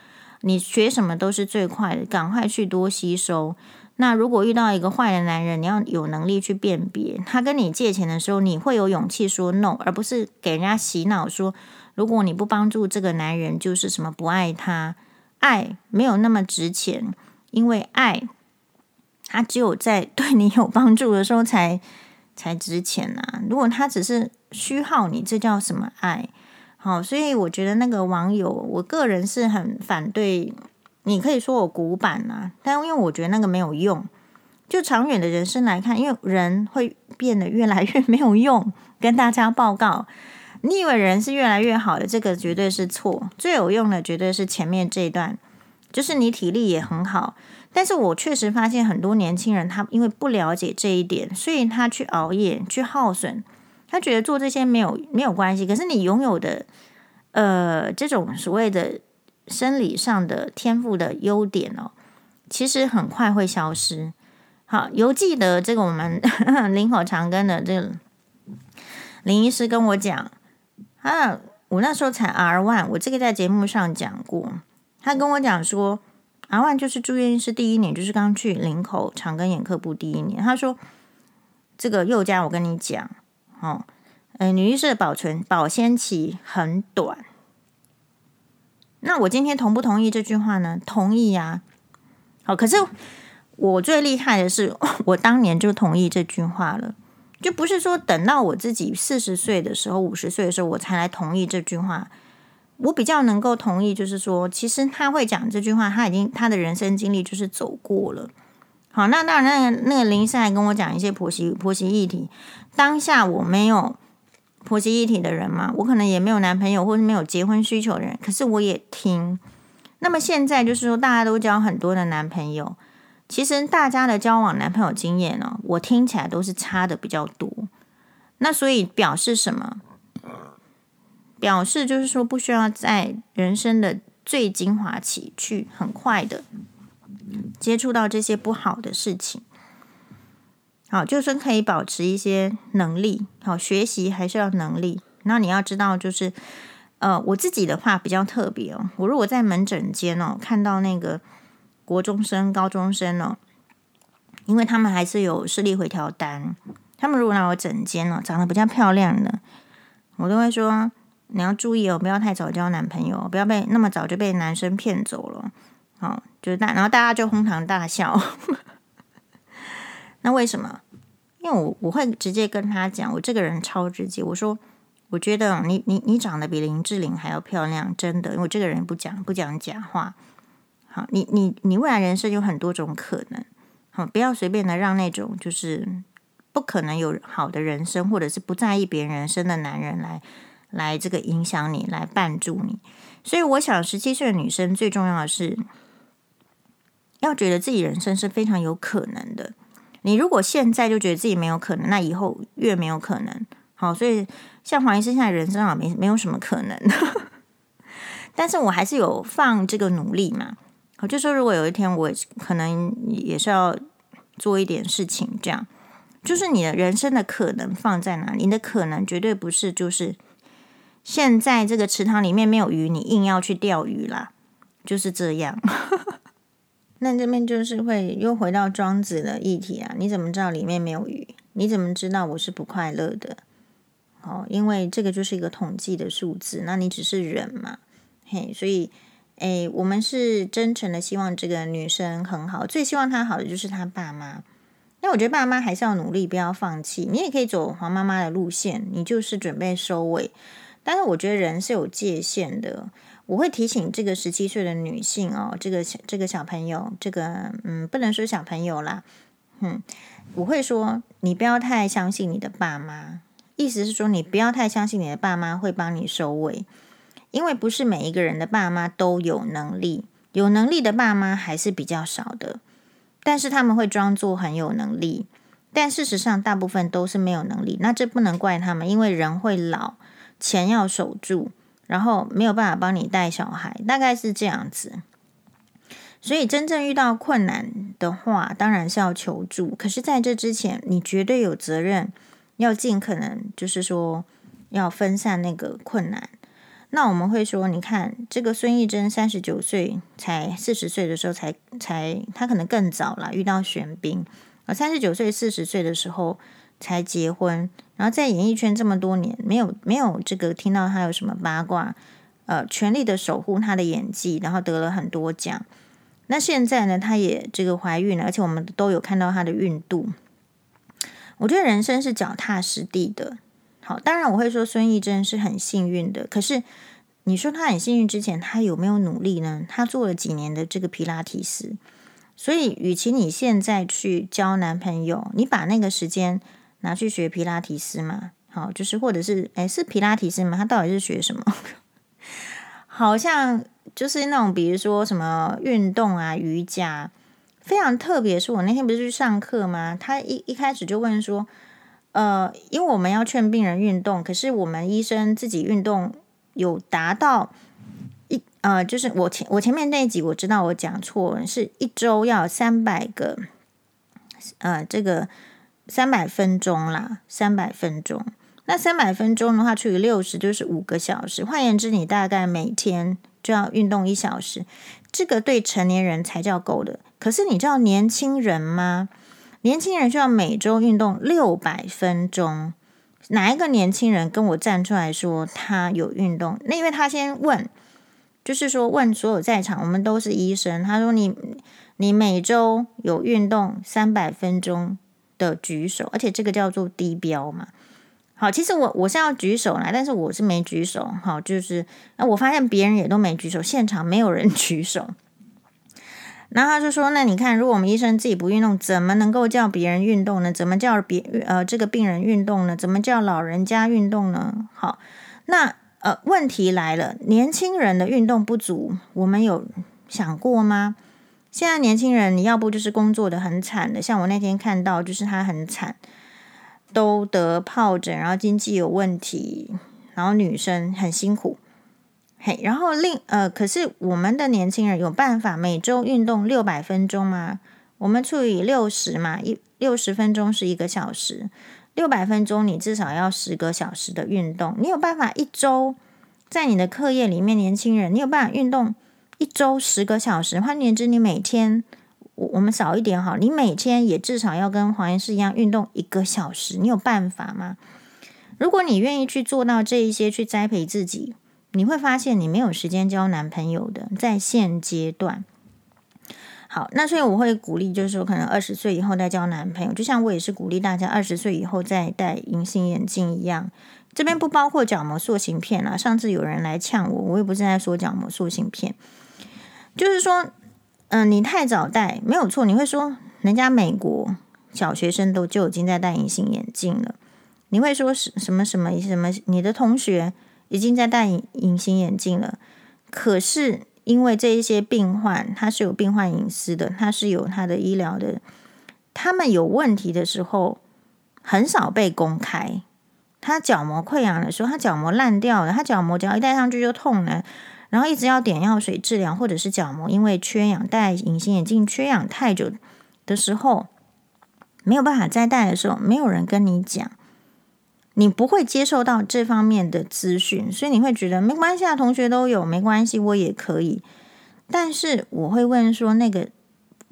你学什么都是最快的，赶快去多吸收。那如果遇到一个坏的男人，你要有能力去辨别。他跟你借钱的时候，你会有勇气说 no，而不是给人家洗脑说，如果你不帮助这个男人，就是什么不爱他。爱没有那么值钱，因为爱，他只有在对你有帮助的时候才才值钱啊。如果他只是虚耗你，这叫什么爱？好，所以我觉得那个网友，我个人是很反对。你可以说我古板啊，但因为我觉得那个没有用。就长远的人生来看，因为人会变得越来越没有用。跟大家报告，你以为人是越来越好的，这个绝对是错。最有用的绝对是前面这一段，就是你体力也很好。但是我确实发现很多年轻人，他因为不了解这一点，所以他去熬夜，去耗损。他觉得做这些没有没有关系，可是你拥有的，呃，这种所谓的生理上的天赋的优点哦，其实很快会消失。好，犹记得这个我们 林口长庚的这个林医师跟我讲，啊，我那时候才 R one，我这个在节目上讲过，他跟我讲说阿万就是住院医师第一年，就是刚去林口长庚眼科部第一年，他说这个宥嘉，我跟你讲。哦，呃，女医师的保存保鲜期很短。那我今天同不同意这句话呢？同意呀。好，可是我最厉害的是，我当年就同意这句话了，就不是说等到我自己四十岁的时候、五十岁的时候我才来同意这句话。我比较能够同意，就是说，其实他会讲这句话，他已经他的人生经历就是走过了。好，那当然，那个那个林医生还跟我讲一些婆媳婆媳议题。当下我没有婆媳议题的人嘛，我可能也没有男朋友，或是没有结婚需求的人，可是我也听。那么现在就是说，大家都交很多的男朋友，其实大家的交往男朋友经验呢，我听起来都是差的比较多。那所以表示什么？表示就是说不需要在人生的最精华期去很快的接触到这些不好的事情。好，就算可以保持一些能力，好，学习还是要能力。那你要知道，就是呃，我自己的话比较特别哦。我如果在门诊间哦，看到那个国中生、高中生哦，因为他们还是有视力回调单，他们如果来我诊间哦，长得比较漂亮的，我都会说你要注意哦，不要太早交男朋友，不要被那么早就被男生骗走了。好，就是大，然后大家就哄堂大笑。那为什么？因为我我会直接跟他讲，我这个人超直接。我说，我觉得你你你长得比林志玲还要漂亮，真的。因为我这个人不讲不讲假话。好，你你你未来人生有很多种可能，好，不要随便的让那种就是不可能有好的人生，或者是不在意别人人生的男人来来这个影响你，来绊住你。所以我想，十七岁的女生最重要的是要觉得自己人生是非常有可能的。你如果现在就觉得自己没有可能，那以后越没有可能。好，所以像黄医师现在人生啊，没没有什么可能。但是我还是有放这个努力嘛。我就说，如果有一天我可能也是要做一点事情，这样就是你的人生的可能放在哪里？你的可能绝对不是就是现在这个池塘里面没有鱼，你硬要去钓鱼啦，就是这样。那这边就是会又回到庄子的议题啊！你怎么知道里面没有鱼？你怎么知道我是不快乐的？哦，因为这个就是一个统计的数字，那你只是人嘛，嘿，所以，诶，我们是真诚的希望这个女生很好，最希望她好的就是她爸妈。那我觉得爸妈还是要努力，不要放弃。你也可以走黄妈妈的路线，你就是准备收尾。但是我觉得人是有界限的。我会提醒这个十七岁的女性哦，这个这个小朋友，这个嗯，不能说小朋友啦，嗯，我会说你不要太相信你的爸妈，意思是说你不要太相信你的爸妈会帮你收尾，因为不是每一个人的爸妈都有能力，有能力的爸妈还是比较少的，但是他们会装作很有能力，但事实上大部分都是没有能力，那这不能怪他们，因为人会老，钱要守住。然后没有办法帮你带小孩，大概是这样子。所以真正遇到困难的话，当然是要求助。可是在这之前，你绝对有责任要尽可能，就是说要分散那个困难。那我们会说，你看这个孙艺珍三十九岁才四十岁的时候才才，他可能更早了遇到玄彬，而三十九岁四十岁的时候。才结婚，然后在演艺圈这么多年，没有没有这个听到他有什么八卦，呃，全力的守护他的演技，然后得了很多奖。那现在呢，他也这个怀孕了，而且我们都有看到他的孕肚。我觉得人生是脚踏实地的。好，当然我会说孙艺珍是很幸运的，可是你说他很幸运之前，他有没有努力呢？他做了几年的这个皮拉提斯，所以与其你现在去交男朋友，你把那个时间。拿去学皮拉提斯嘛？好，就是或者是诶，是皮拉提斯吗？他到底是学什么？好像就是那种，比如说什么运动啊、瑜伽，非常特别。是我那天不是去上课吗？他一一开始就问说，呃，因为我们要劝病人运动，可是我们医生自己运动有达到一呃，就是我前我前面那一集我知道我讲错了，是一周要三百个，呃，这个。三百分钟啦，三百分钟。那三百分钟的话，除以六十就是五个小时。换言之，你大概每天就要运动一小时，这个对成年人才叫够的。可是你知道年轻人吗？年轻人需要每周运动六百分钟。哪一个年轻人跟我站出来说他有运动？那因为他先问，就是说问所有在场，我们都是医生。他说你你每周有运动三百分钟。的举手，而且这个叫做低标嘛。好，其实我我是要举手来，但是我是没举手。好，就是那我发现别人也都没举手，现场没有人举手。然后他就说：“那你看，如果我们医生自己不运动，怎么能够叫别人运动呢？怎么叫别呃这个病人运动呢？怎么叫老人家运动呢？”好，那呃问题来了，年轻人的运动不足，我们有想过吗？现在年轻人，你要不就是工作的很惨的，像我那天看到，就是他很惨，都得疱疹，然后经济有问题，然后女生很辛苦。嘿，然后另呃，可是我们的年轻人有办法每周运动六百分钟吗？我们除以六十嘛，一六十分钟是一个小时，六百分钟你至少要十个小时的运动。你有办法一周在你的课业里面，年轻人，你有办法运动一周十个小时？换言之，你每天我我们少一点好，你每天也至少要跟黄医师一样运动一个小时。你有办法吗？如果你愿意去做到这一些，去栽培自己。你会发现你没有时间交男朋友的，在现阶段。好，那所以我会鼓励，就是说可能二十岁以后再交男朋友，就像我也是鼓励大家二十岁以后再戴隐形眼镜一样。这边不包括角膜塑形片啊。上次有人来呛我，我也不是在说角膜塑形片，就是说，嗯、你太早戴没有错。你会说人家美国小学生都就已经在戴隐形眼镜了，你会说什什么什么什么？你的同学。已经在戴隐形眼镜了，可是因为这一些病患，他是有病患隐私的，他是有他的医疗的，他们有问题的时候很少被公开。他角膜溃疡的时候，他角膜烂掉了，他角膜只要一戴上去就痛了，然后一直要点药水治疗，或者是角膜因为缺氧戴隐形眼镜缺氧太久的时候，没有办法再戴的时候，没有人跟你讲。你不会接受到这方面的资讯，所以你会觉得没关系啊，同学都有，没关系，我也可以。但是我会问说，那个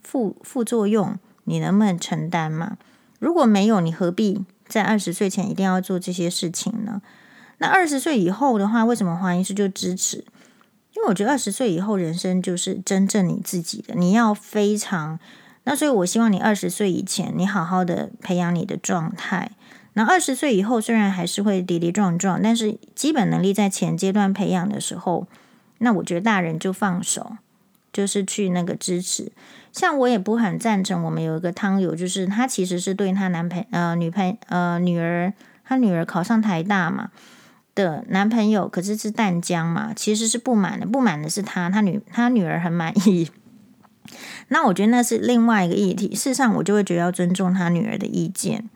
副副作用你能不能承担嘛？如果没有，你何必在二十岁前一定要做这些事情呢？那二十岁以后的话，为什么黄医师就支持？因为我觉得二十岁以后人生就是真正你自己的，你要非常。那所以我希望你二十岁以前，你好好的培养你的状态。那二十岁以后，虽然还是会跌跌撞撞，但是基本能力在前阶段培养的时候，那我觉得大人就放手，就是去那个支持。像我也不很赞成，我们有一个汤友，就是他其实是对他男朋呃女朋呃女儿，他女儿考上台大嘛的男朋友，可是是淡江嘛，其实是不满的，不满的是他，他女他女儿很满意。那我觉得那是另外一个议题。事实上，我就会觉得要尊重他女儿的意见。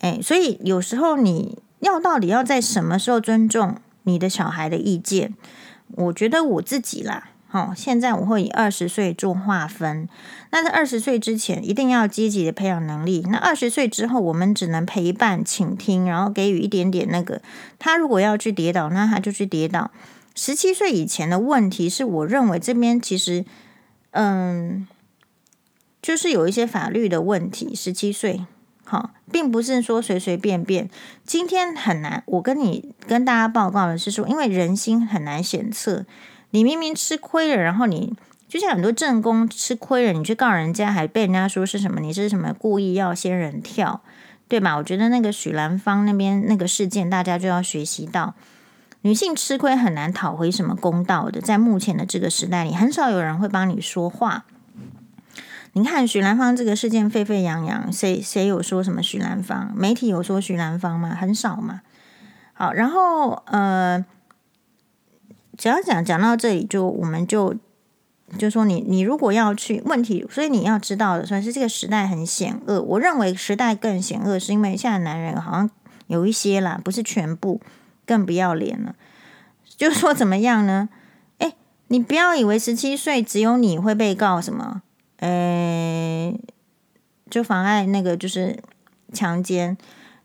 哎，所以有时候你要到底要在什么时候尊重你的小孩的意见？我觉得我自己啦，好，现在我会以二十岁做划分。那在二十岁之前，一定要积极的培养能力。那二十岁之后，我们只能陪伴、倾听，然后给予一点点那个。他如果要去跌倒，那他就去跌倒。十七岁以前的问题是，我认为这边其实，嗯，就是有一些法律的问题。十七岁。好，并不是说随随便便。今天很难，我跟你跟大家报告的是说，因为人心很难险测。你明明吃亏了，然后你就像很多正宫吃亏了，你去告人家，还被人家说是什么？你是什么故意要仙人跳，对吧？我觉得那个许兰芳那边那个事件，大家就要学习到，女性吃亏很难讨回什么公道的。在目前的这个时代里，很少有人会帮你说话。你看许兰芳这个事件沸沸扬扬，谁谁有说什么许兰芳？媒体有说许兰芳吗？很少嘛。好，然后呃，只要讲讲到这里，就我们就就说你你如果要去问题，所以你要知道的，算是这个时代很险恶。我认为时代更险恶，是因为现在男人好像有一些啦，不是全部，更不要脸了。就说怎么样呢？哎，你不要以为十七岁只有你会被告什么。诶，就妨碍那个就是强奸，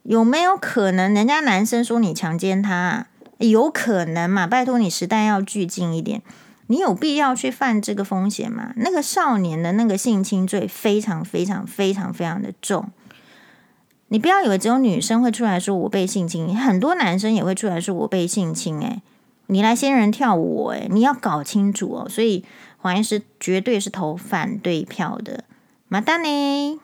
有没有可能人家男生说你强奸他？有可能嘛？拜托你时代要巨进一点，你有必要去犯这个风险吗？那个少年的那个性侵罪非常非常非常非常的重，你不要以为只有女生会出来说我被性侵，很多男生也会出来说我被性侵。诶，你来仙人跳我？诶，你要搞清楚哦，所以。黄医师绝对是投反对票的，马丹尼。